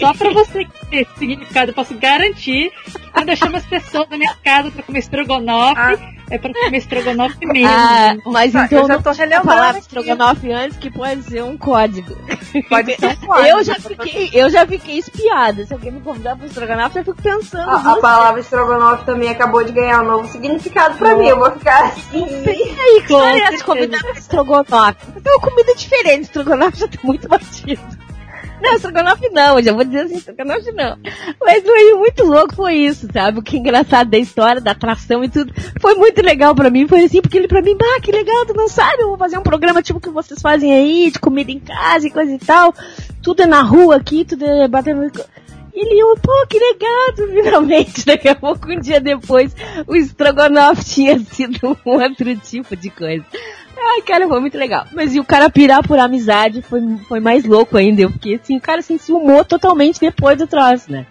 Speaker 5: Só pra você que ter esse significado. Eu posso garantir que quando eu chamo as pessoas da minha casa pra comer estrogonofe,
Speaker 4: Ah.
Speaker 5: É pra comer estrogonofe mesmo.
Speaker 3: Ah, mas
Speaker 4: Ah,
Speaker 3: então
Speaker 4: eu já tô
Speaker 3: falar
Speaker 4: aqui.
Speaker 3: estrogonofe antes que pode ser um código.
Speaker 4: Pode ser um código.
Speaker 3: Eu já fiquei, eu já fiquei espiada. Se alguém me convidar pro estrogonofe, eu fico pensando.
Speaker 2: A, a palavra estrogonofe também acabou de ganhar um novo significado pra mim. Eu vou ficar assim.
Speaker 3: vezes. aí, que
Speaker 5: certeza.
Speaker 3: convidar pro estrogonofe? É uma comida diferente, estrogonofe já tá muito batido. Não, estrogonofe não, já vou dizer assim, estrogonofe não. Mas foi muito louco, foi isso, sabe? O que é engraçado da história, da atração e tudo. Foi muito legal pra mim, foi assim, porque ele pra mim, ah, que legal, tu não sabe, eu vou fazer um programa tipo que vocês fazem aí, de comida em casa e coisa e tal. Tudo é na rua aqui, tudo é batendo... Ele, eu, pô, que legal, finalmente. Daqui a pouco, um dia depois, o estrogonofe tinha sido um outro tipo de coisa. Ai, cara, foi muito legal. Mas e o cara pirar por amizade foi, foi mais louco ainda. Eu fiquei assim, o cara se enciumou totalmente depois do troço, né?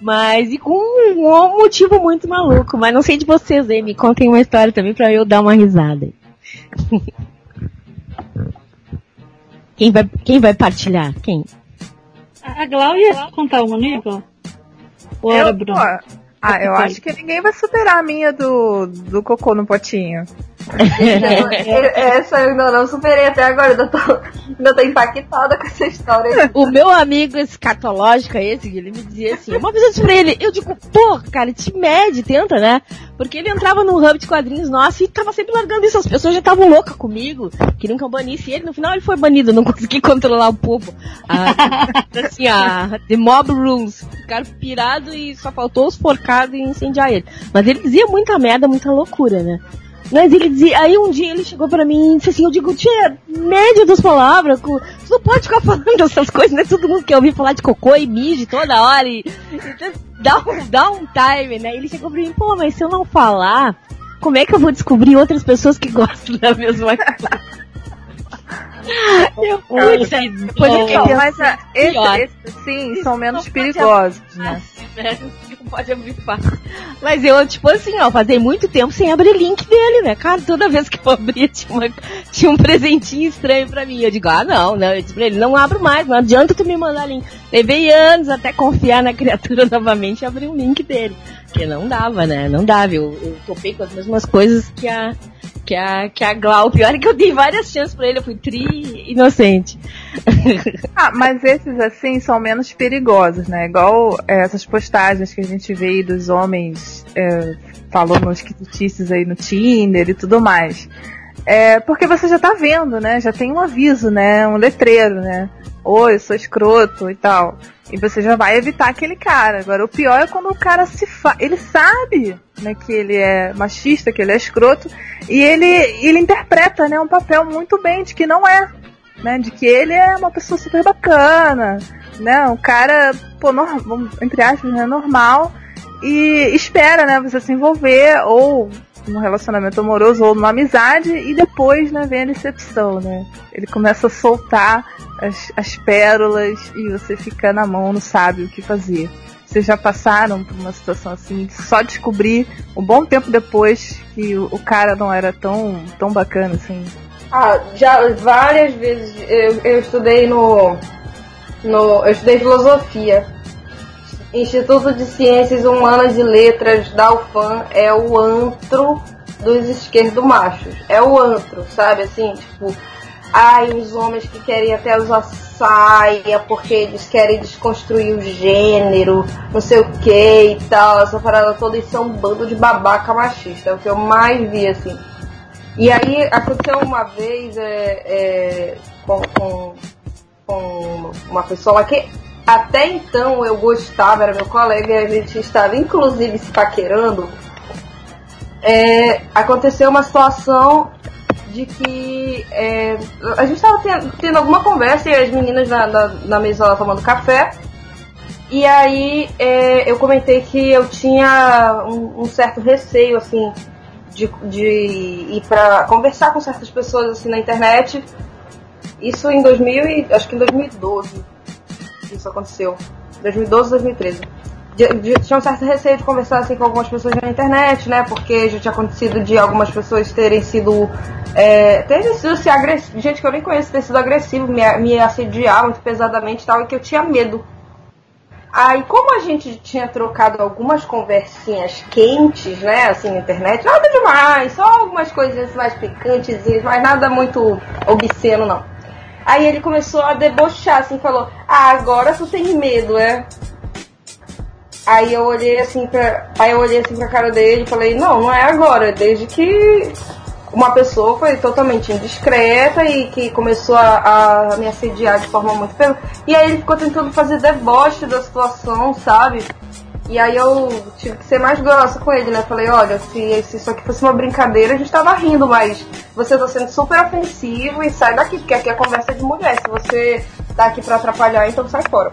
Speaker 3: Mas e com um, um motivo muito maluco. Mas não sei de vocês aí, me contem uma história também pra eu dar uma risada. Quem vai, quem vai partilhar? Quem?
Speaker 5: A a Glau ia contar uma, Glau? Ou era,
Speaker 4: Eu,
Speaker 5: Bruno?
Speaker 4: pô, ah, eu acho que ninguém vai superar a minha do, do cocô no potinho.
Speaker 2: Essa eu ainda não superei até agora. Ainda tô, ainda tô impactada com essa história.
Speaker 3: O meu amigo escatológico, esse, ele me dizia assim, uma vez eu disse pra ele, eu digo, pô, cara, te mede, tenta, né? Porque ele entrava no hub de quadrinhos nosso e tava sempre largando isso. As pessoas já estavam loucas comigo, queriam que eu banisse ele. No final ele foi banido, não consegui controlar o povo. Ah, assim, a The Mob Rules. Ficaram pirados e só faltou os forcados e incendiar ele. Mas ele dizia muita merda, muita loucura, né? Mas ele dizia, aí um dia ele chegou pra mim e disse assim, eu digo, tia, média das palavras, tu não pode ficar falando essas coisas, né? Todo mundo quer ouvir falar de cocô e mijo toda hora e, e dá, um, dá um time, né? Ele chegou pra mim, pô, mas se eu não falar, como é que eu vou descobrir outras pessoas que gostam da mesma coisa? eu, putz,
Speaker 4: Então, mas esse,
Speaker 3: pior.
Speaker 4: esse, sim, são menos
Speaker 3: não pode
Speaker 4: perigosos, né?
Speaker 3: Né? Pode abrir fácil. Mas eu, tipo assim, ó, fazia muito tempo sem abrir link dele, né? Cara, toda vez que eu abria tinha, uma- tinha um presentinho estranho pra mim. Eu digo, ah, não, não. Eu disse pra ele, não abro mais, não adianta tu me mandar link. Levei anos até confiar na criatura novamente e abrir um link dele. Porque não dava, né? Não dava. Eu, eu topei com as mesmas coisas que a, que a, que a Glau. Pior é que eu dei várias chances pra ele, eu fui tri inocente.
Speaker 4: Ah, mas esses assim são menos perigosos, né? Igual é, essas postagens que a gente vê aí dos homens é, falando esquisitices aí no Tinder e tudo mais. É, porque você já tá vendo, né? Já tem um aviso, né? Um letreiro, né? Oi, sou escroto e tal. E você já vai evitar aquele cara. Agora, o pior é quando o cara se fa... Ele sabe, né, que ele é machista, que ele é escroto, e ele, ele interpreta, né, um papel muito bem de que não é né? De que ele é uma pessoa super bacana, né? Um cara, pô, entre aspas, né, normal e espera, né, você se envolver ou num relacionamento amoroso ou numa amizade e depois, né, vem a decepção, né? Ele começa a soltar as, as pérolas e você fica na mão, não sabe o que fazer. Vocês já passaram por uma situação assim, só descobrir um bom tempo depois que o, o cara não era tão, tão bacana assim?
Speaker 2: Ah, já várias vezes eu, eu estudei no, no. Eu estudei filosofia. Instituto de Ciências Humanas e Letras da UFAM é o antro dos esquerdomachos. É o antro, sabe? Assim, tipo, ai, os homens que querem até usar saia porque eles querem desconstruir o gênero, não sei o que e tal, essa parada toda, isso é um bando de babaca machista, é o que eu mais vi, assim. E aí aconteceu uma vez é, é, com, com, com uma pessoa lá que até então eu gostava, era meu colega, e a gente estava inclusive se paquerando. É, aconteceu uma situação de que é, a gente estava tendo, tendo, alguma conversa e as meninas na, na, na mesa lá tomando café. E aí é, eu comentei que eu tinha um, um certo receio, assim, de, de ir para conversar com certas pessoas assim na internet. Isso em 2000 e, acho que em 2012 isso aconteceu. 2012, 2013. De, de, tinha um certo receio de conversar assim com algumas pessoas na internet, né? Porque já tinha acontecido de algumas pessoas terem sido. É, terem sido assim, agressivos. Gente que eu nem conheço ter sido agressivo, me, me assediar muito pesadamente e tal, e que eu tinha medo. Aí, como a gente tinha trocado algumas conversinhas quentes, né, assim, na internet, nada demais, só algumas coisinhas mais picantes, mas nada muito obsceno, não. Aí ele começou a debochar, assim, falou, ah, agora tu tem medo, é? Aí eu olhei assim pra. Aí eu olhei assim pra cara dele e falei, não, não é agora, desde que uma pessoa foi totalmente indiscreta e que começou a, a me assediar de forma muito pesada. E aí ele ficou tentando fazer deboche da situação, sabe? E aí eu tive que ser mais grossa com ele, né? Falei, olha, se, se isso aqui fosse uma brincadeira, a gente tava rindo, mas você tá sendo super ofensivo e sai daqui, porque aqui é conversa de mulher. Se você tá aqui pra atrapalhar, então sai fora.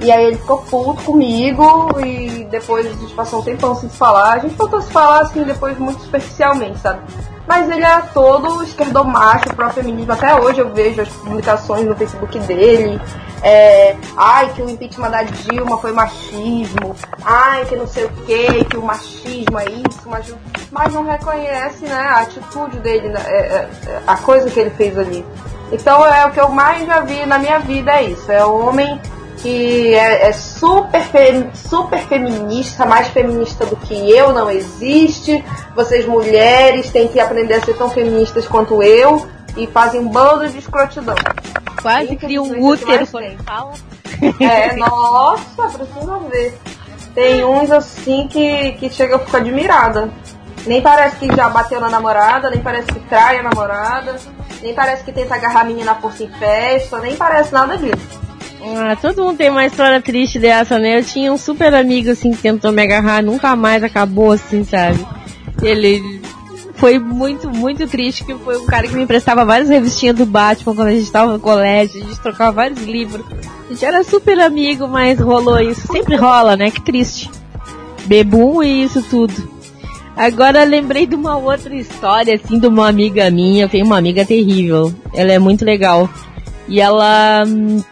Speaker 2: E aí ele ficou puto comigo e depois a gente passou um tempão sem se falar. A gente voltou a se falar assim depois muito superficialmente, sabe? Mas ele era todo esquerdomacho, pró-feminismo. Até hoje eu vejo as publicações no Facebook dele. É, ai, que o impeachment da Dilma foi machismo. Ai, que não sei o que, que o machismo é isso. Mas, mas não reconhece né, a atitude dele, né, é, é, a coisa que ele fez ali. Então é o que eu mais já vi na minha vida é isso. É o homem que é, é super, fe, super feminista, mais feminista do que eu, não existe. Vocês mulheres têm que aprender a ser tão feministas quanto eu e fazem um bando de escrotidão.
Speaker 3: Quase cria um útero quando fala.
Speaker 2: É, nossa, precisa ver. Tem uns assim que, que chega a ficar admirada. Nem parece que já bateu na namorada, nem parece que trai a namorada, nem parece que tenta agarrar a menina na força em festa, nem parece nada disso.
Speaker 3: Ah, todo mundo tem uma história triste dessa, né? Eu tinha um super amigo, assim, que tentou me agarrar, nunca mais acabou, assim, sabe? Ele foi muito, muito triste, que foi um cara que me emprestava várias revistinhas do Batman quando a gente tava no colégio, a gente trocava vários livros. A gente era super amigo, mas rolou isso. Sempre rola, né? Que triste. Bebum e isso tudo. Agora lembrei de uma outra história, assim, de uma amiga minha. Eu tenho uma amiga terrível. Ela é muito legal. E ela hum,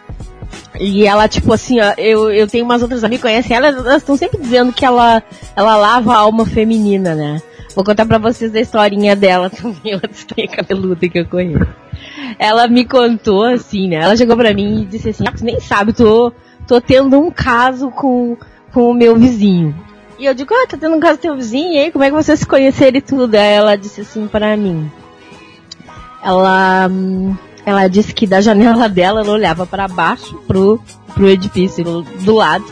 Speaker 3: e ela, tipo assim, ó, eu, eu tenho umas outras amigas que conhecem ela, elas estão sempre dizendo que ela, ela lava a alma feminina, né? Vou contar pra vocês a historinha dela também, outra história cabeluda que eu conheço. Ela me contou assim, né? Ela chegou pra mim e disse assim, ah, nem sabe, tô, tô tendo um caso com, com o meu vizinho. E eu digo, ah, tá tendo um caso com teu vizinho, e aí, como é que vocês se conheceram e tudo? Aí ela disse assim pra mim. Ela, hum, ela disse que da janela dela ela olhava para baixo pro, pro edifício do lado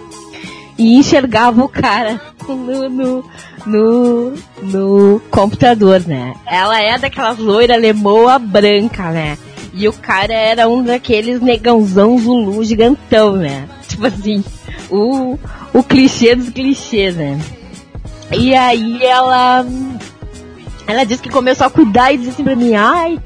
Speaker 3: e enxergava o cara no, no, no, no computador, né? Ela é daquelas loira lemoa branca, né? E o cara era um daqueles negãozão zulu gigantão, né? Tipo assim, o, o clichê dos clichês, né? E aí ela. Ela disse que começou a cuidar e disse assim pra mim, ai,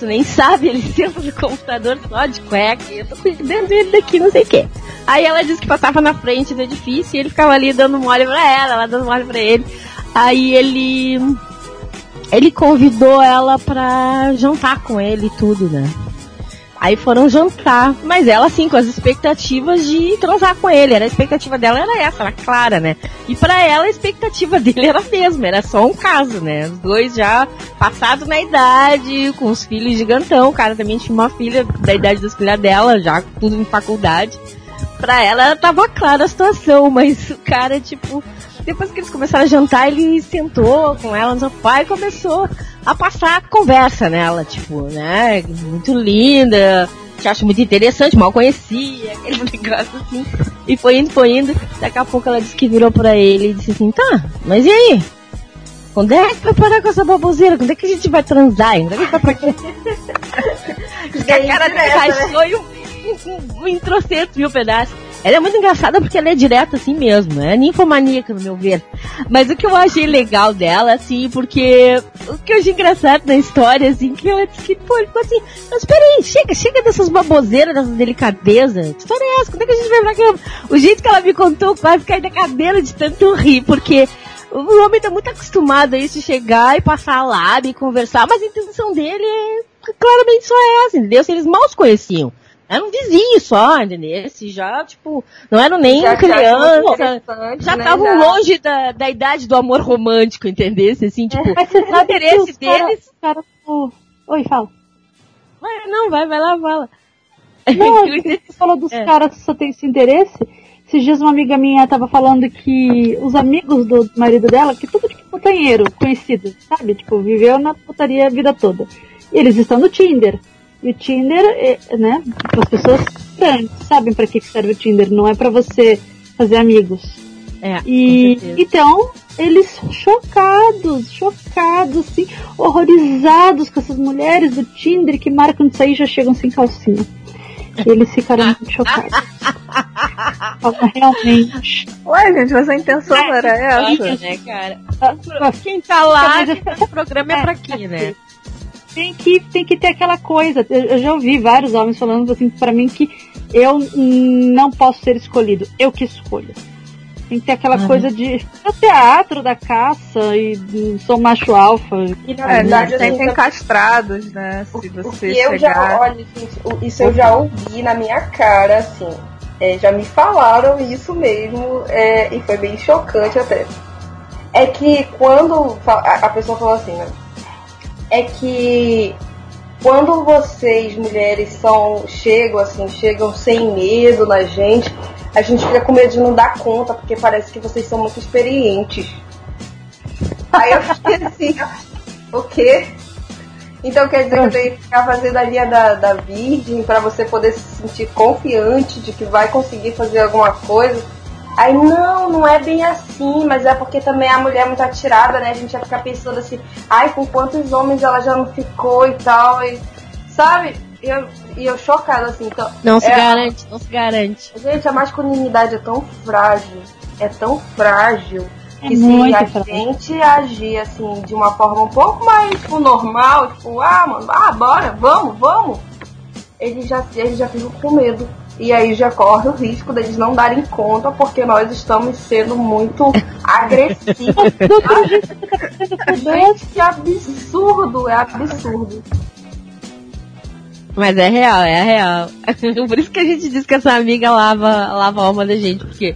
Speaker 3: tu nem sabe, ele senta no computador só de cueca, e eu tô cuidando dele daqui, não sei o quê. Aí ela disse que passava na frente do edifício e ele ficava ali dando mole pra ela, ela dando mole pra ele. Aí ele. Ele convidou ela pra jantar com ele e tudo, né? Aí foram jantar, mas ela assim com as expectativas de transar com ele. Era a expectativa dela era essa, era clara, né? E para ela a expectativa dele era a mesma, era só um caso, né? Os dois já passados na idade, com os filhos gigantão. O cara também tinha uma filha da idade das filhas dela, já tudo em faculdade. Pra ela tava clara a situação, mas o cara tipo depois que eles começaram a jantar, ele sentou com ela no sofá e começou a passar conversa nela, tipo, né? Muito linda, te acho muito interessante, mal conhecia, aquele negócio assim. E foi indo, foi indo. Daqui a pouco ela disse que virou pra ele e disse assim, tá, mas e aí? Quando é que vai parar com essa baboseira? Quando é que a gente vai transar? Quando é que vai pra quê? a cara dele rachou e um, um, um, um viu o pedaço. Ela é muito engraçada porque ela é direta assim mesmo, é ninfomaníaca no meu ver. Mas o que eu achei legal dela, assim, porque o que eu achei engraçado na história, assim, que ela disse que, pô, ele ficou assim, mas peraí, chega, chega dessas baboseiras, dessas delicadezas. Que história é essa? Como é que a gente vai que o jeito que ela me contou quase cair da cadeira de tanto rir, porque o homem tá muito acostumado a isso, chegar e passar a lábia e conversar, mas a intenção dele é claramente só essa, entendeu? Se eles mal se conheciam. Era um vizinho só, entendeu? Esse já, tipo, não eram nem
Speaker 2: Já- já
Speaker 3: criança. Já
Speaker 2: né?
Speaker 3: estavam
Speaker 2: Já-
Speaker 3: longe da, da idade do amor romântico, entendeu? Assim, tipo,
Speaker 5: Mas você
Speaker 3: o interesse deles.
Speaker 5: Cara, do- Oi, fala.
Speaker 3: Vai, não, vai, vai lá, fala.
Speaker 5: Não, você falou dos
Speaker 3: É.
Speaker 5: caras que só tem esse interesse. Esses dias uma amiga minha tava falando que os amigos do marido dela, que tudo tipo putanheiro, conhecido, sabe? Tipo, viveu na putaria a vida toda. E eles estão no Tinder. E o Tinder, é, né? As pessoas sabem- sabem pra que serve o Tinder. Não é pra você fazer amigos.
Speaker 3: É,
Speaker 5: E então, eles chocados, chocados, assim, horrorizados com essas mulheres do Tinder que marcam de sair e já chegam sem calcinha. E eles ficaram muito chocados. Realmente.
Speaker 4: Ué, gente, mas a intenção não era essa?
Speaker 3: Né, cara? Quem tá lá, quem tá no programa é pra quê, né?
Speaker 5: Tem que, tem que ter aquela coisa. Eu, eu já ouvi vários homens falando assim pra mim que eu não posso ser escolhido. Eu que escolho. Tem que ter aquela
Speaker 3: Ah.
Speaker 5: coisa de o teatro da caça e sou macho alfa.
Speaker 2: E na
Speaker 4: É,
Speaker 2: verdade,
Speaker 4: não, tem,
Speaker 2: assim,
Speaker 4: tem castrados, né? Se
Speaker 2: o
Speaker 4: você
Speaker 2: que eu já,
Speaker 4: chegar.
Speaker 2: olha, gente, o- isso eu já ouvi na minha cara, assim. É, já me falaram isso mesmo, é, e foi bem chocante até. É que quando a, a pessoa falou assim, né? É que quando vocês, mulheres, são, chegam assim, chegam sem medo na gente, a gente fica com medo de não dar conta, porque parece que vocês são muito experientes. Aí eu fiquei assim, o quê? Então quer dizer que eu tenho que ficar fazendo a linha da, da virgem pra você poder se sentir confiante de que vai conseguir fazer alguma coisa. Aí não, não é bem assim, mas é porque também a mulher é muito atirada, né? A gente vai ficar pensando assim, ai, com quantos homens ela já não ficou e tal, e, sabe? E eu, e eu chocada assim, então.
Speaker 3: Não se
Speaker 2: é,
Speaker 3: garante, não se garante.
Speaker 2: Gente, a masculinidade é tão frágil, é tão frágil,
Speaker 5: É
Speaker 2: que se a
Speaker 5: frágil.
Speaker 2: gente agir assim de uma forma um pouco mais tipo, normal, tipo, ah, mano, ah, bora, vamos, vamos, eles já, eles já ficam com medo. E aí já corre o risco deles não darem conta porque nós estamos sendo muito agressivos. Gente, que absurdo, é absurdo.
Speaker 3: Mas é real, é real. Por isso que a gente diz que essa amiga lava, lava a alma da gente, porque,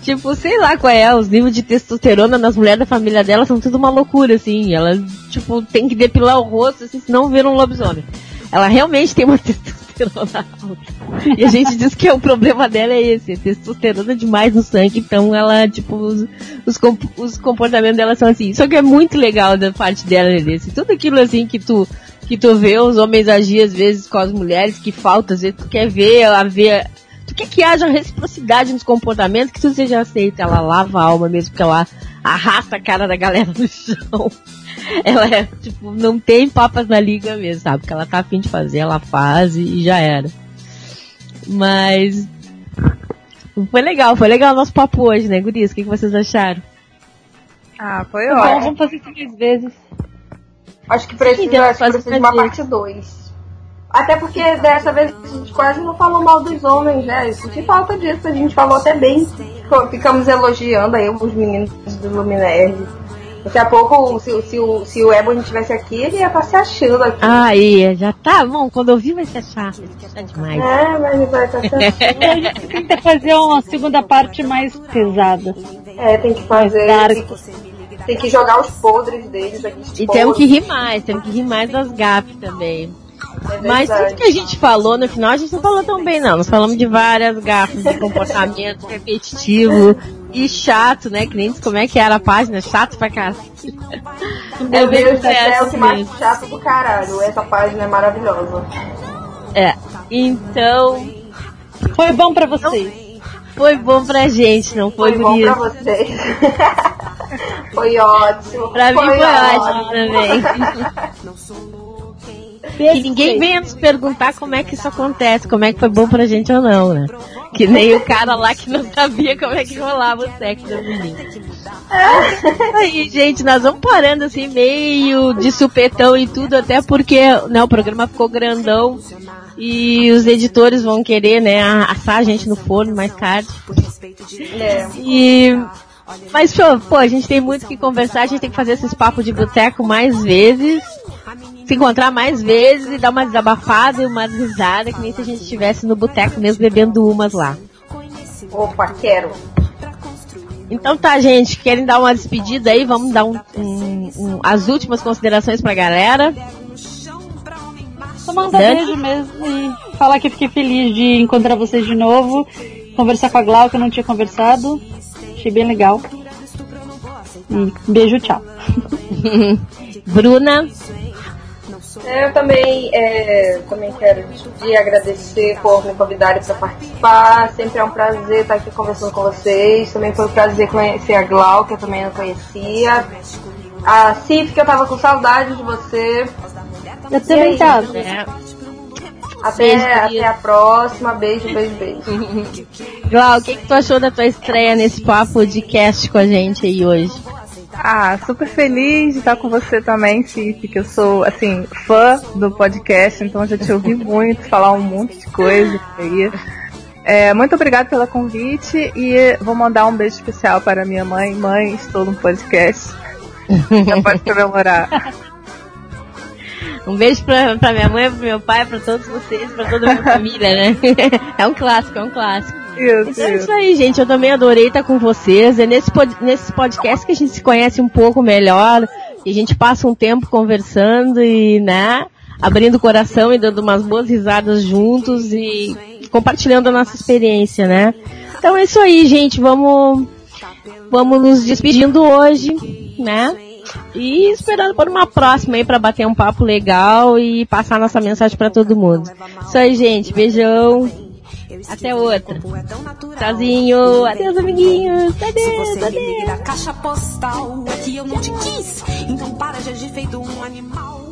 Speaker 3: tipo, sei lá qual é, os níveis de testosterona nas mulheres da família dela são tudo uma loucura, assim. Elas, tipo, tem que depilar o rosto, assim, senão vira um lobisomem. Ela realmente tem uma testosterona alta. E a gente diz que o problema dela é esse, é testosterona demais no sangue, então ela, tipo, os, os, os comportamentos dela são assim. Só que é muito legal da parte dela desse. Tudo aquilo assim que tu que tu vê os homens agir às vezes com as mulheres, que falta, às vezes tu quer ver, ela ver. Tu quer que haja reciprocidade nos comportamentos, que tu seja aceita, ela lava a alma mesmo, porque ela arrasta a cara da galera no chão. Ela é, tipo, não tem papas na liga mesmo, sabe? Porque ela tá afim de fazer, ela faz e, já era. Mas. Foi legal, foi legal o nosso papo hoje, né, Guris? O que, que vocês acharam?
Speaker 4: Ah, foi
Speaker 5: bom,
Speaker 4: ótimo.
Speaker 5: vamos fazer isso mais vezes.
Speaker 2: Acho que precisa,
Speaker 3: Então,
Speaker 2: acho que precisa de uma parte 2. Até porque dessa vez a gente quase não falou mal dos homens, né? Eu senti falta disso, a gente falou até bem. Ficamos elogiando aí os meninos do Luminerd. Daqui a pouco, se, se, o- se o Ebony estivesse aqui, ele ia estar se achando aqui.
Speaker 3: Ah, ia, já tá bom. Quando eu vi vai ser chato, vai ser chato demais.
Speaker 2: É, mas ele vai estar se achando.
Speaker 5: A gente tenta fazer uma segunda parte mais pesada.
Speaker 2: É, tem que fazer.
Speaker 5: Dark.
Speaker 2: Tem que, tem que jogar os podres deles aqui.
Speaker 3: E temos que rir mais, temos que rir mais das GAP também. Mas tudo que a gente falou no final, a gente não falou tão bem, não. Nós falamos de várias gafas de comportamento repetitivo e chato, né? Que nem como é que era a página, chato pra caralho.
Speaker 2: Meu
Speaker 3: bem
Speaker 2: Deus, é o que mais
Speaker 3: mesmo.
Speaker 2: chato do caralho. Essa página é maravilhosa.
Speaker 3: É. Então,
Speaker 5: Foi bom pra vocês.
Speaker 3: foi bom pra gente, não foi,
Speaker 2: Foi bom
Speaker 3: bonito.
Speaker 2: pra vocês. foi ótimo.
Speaker 3: Pra mim foi ótimo também. que ninguém venha nos perguntar como é que isso acontece, como é que foi bom pra gente ou não, né? Que nem o cara lá que não sabia como é que rolava o sexo das meninas. Aí, gente, nós vamos parando assim, meio de supetão e tudo, até porque né, o programa ficou grandão e os editores vão querer, né, assar a gente no forno mais tarde.
Speaker 2: É.
Speaker 3: E mas, pô, a gente tem muito que conversar, a gente tem que fazer esses papos de boteco mais vezes, se encontrar mais vezes e dar uma desabafada e uma risada, que nem se a gente estivesse no boteco mesmo bebendo umas lá.
Speaker 2: Opa, quero.
Speaker 3: Então tá, gente, querem dar uma despedida aí? Vamos dar um, um, um, as últimas considerações pra galera.
Speaker 5: Só mandar beijo mesmo e falar que fiquei feliz de encontrar vocês de novo. Conversar com a Glau, que eu não tinha conversado. Achei bem legal. E beijo, tchau.
Speaker 3: Bruna,
Speaker 2: Eu também, é, também quero te agradecer por me convidarem para participar. Sempre é um prazer estar aqui conversando com vocês. Também foi um prazer conhecer a Glau, que eu também não conhecia. A Cif, que eu tava com saudade de você.
Speaker 5: Eu também tava.
Speaker 3: é,
Speaker 2: Até, até a próxima. Beijo, beijo, beijo.
Speaker 3: Glau, o que, que tu achou da tua estreia nesse papo de cast com a gente aí hoje?
Speaker 4: Ah, super feliz de estar com você também, Cif, que eu sou, assim, fã do podcast, então já te ouvi muito falar um monte de coisa aí. É, muito obrigada pelo convite e vou mandar um beijo especial para minha mãe. Mãe, estou no podcast. Já pode comemorar.
Speaker 3: Um beijo pra, pra minha mãe, pro meu pai, pra todos vocês, pra toda a minha família, né? É um clássico, é um clássico.
Speaker 4: Isso,
Speaker 3: Então é
Speaker 4: isso.
Speaker 3: aí, gente. Eu também adorei estar com vocês. É nesse, pod nesse podcast que a gente se conhece um pouco melhor. E a gente passa um tempo conversando e, né, abrindo o coração e dando umas boas risadas juntos e compartilhando a nossa experiência, né? Então é isso aí, gente. Vamos, vamos nos despedindo hoje, né? E esperando por uma próxima aí pra bater um papo legal e passar nossa mensagem pra todo mundo. Isso aí, gente. Beijão. Até outra. Tchauzinho. Adeus, amiguinhos.
Speaker 7: Se
Speaker 3: Adeus,
Speaker 7: você me liga caixa postal, é que eu não te quis. Então para de agir feito um animal.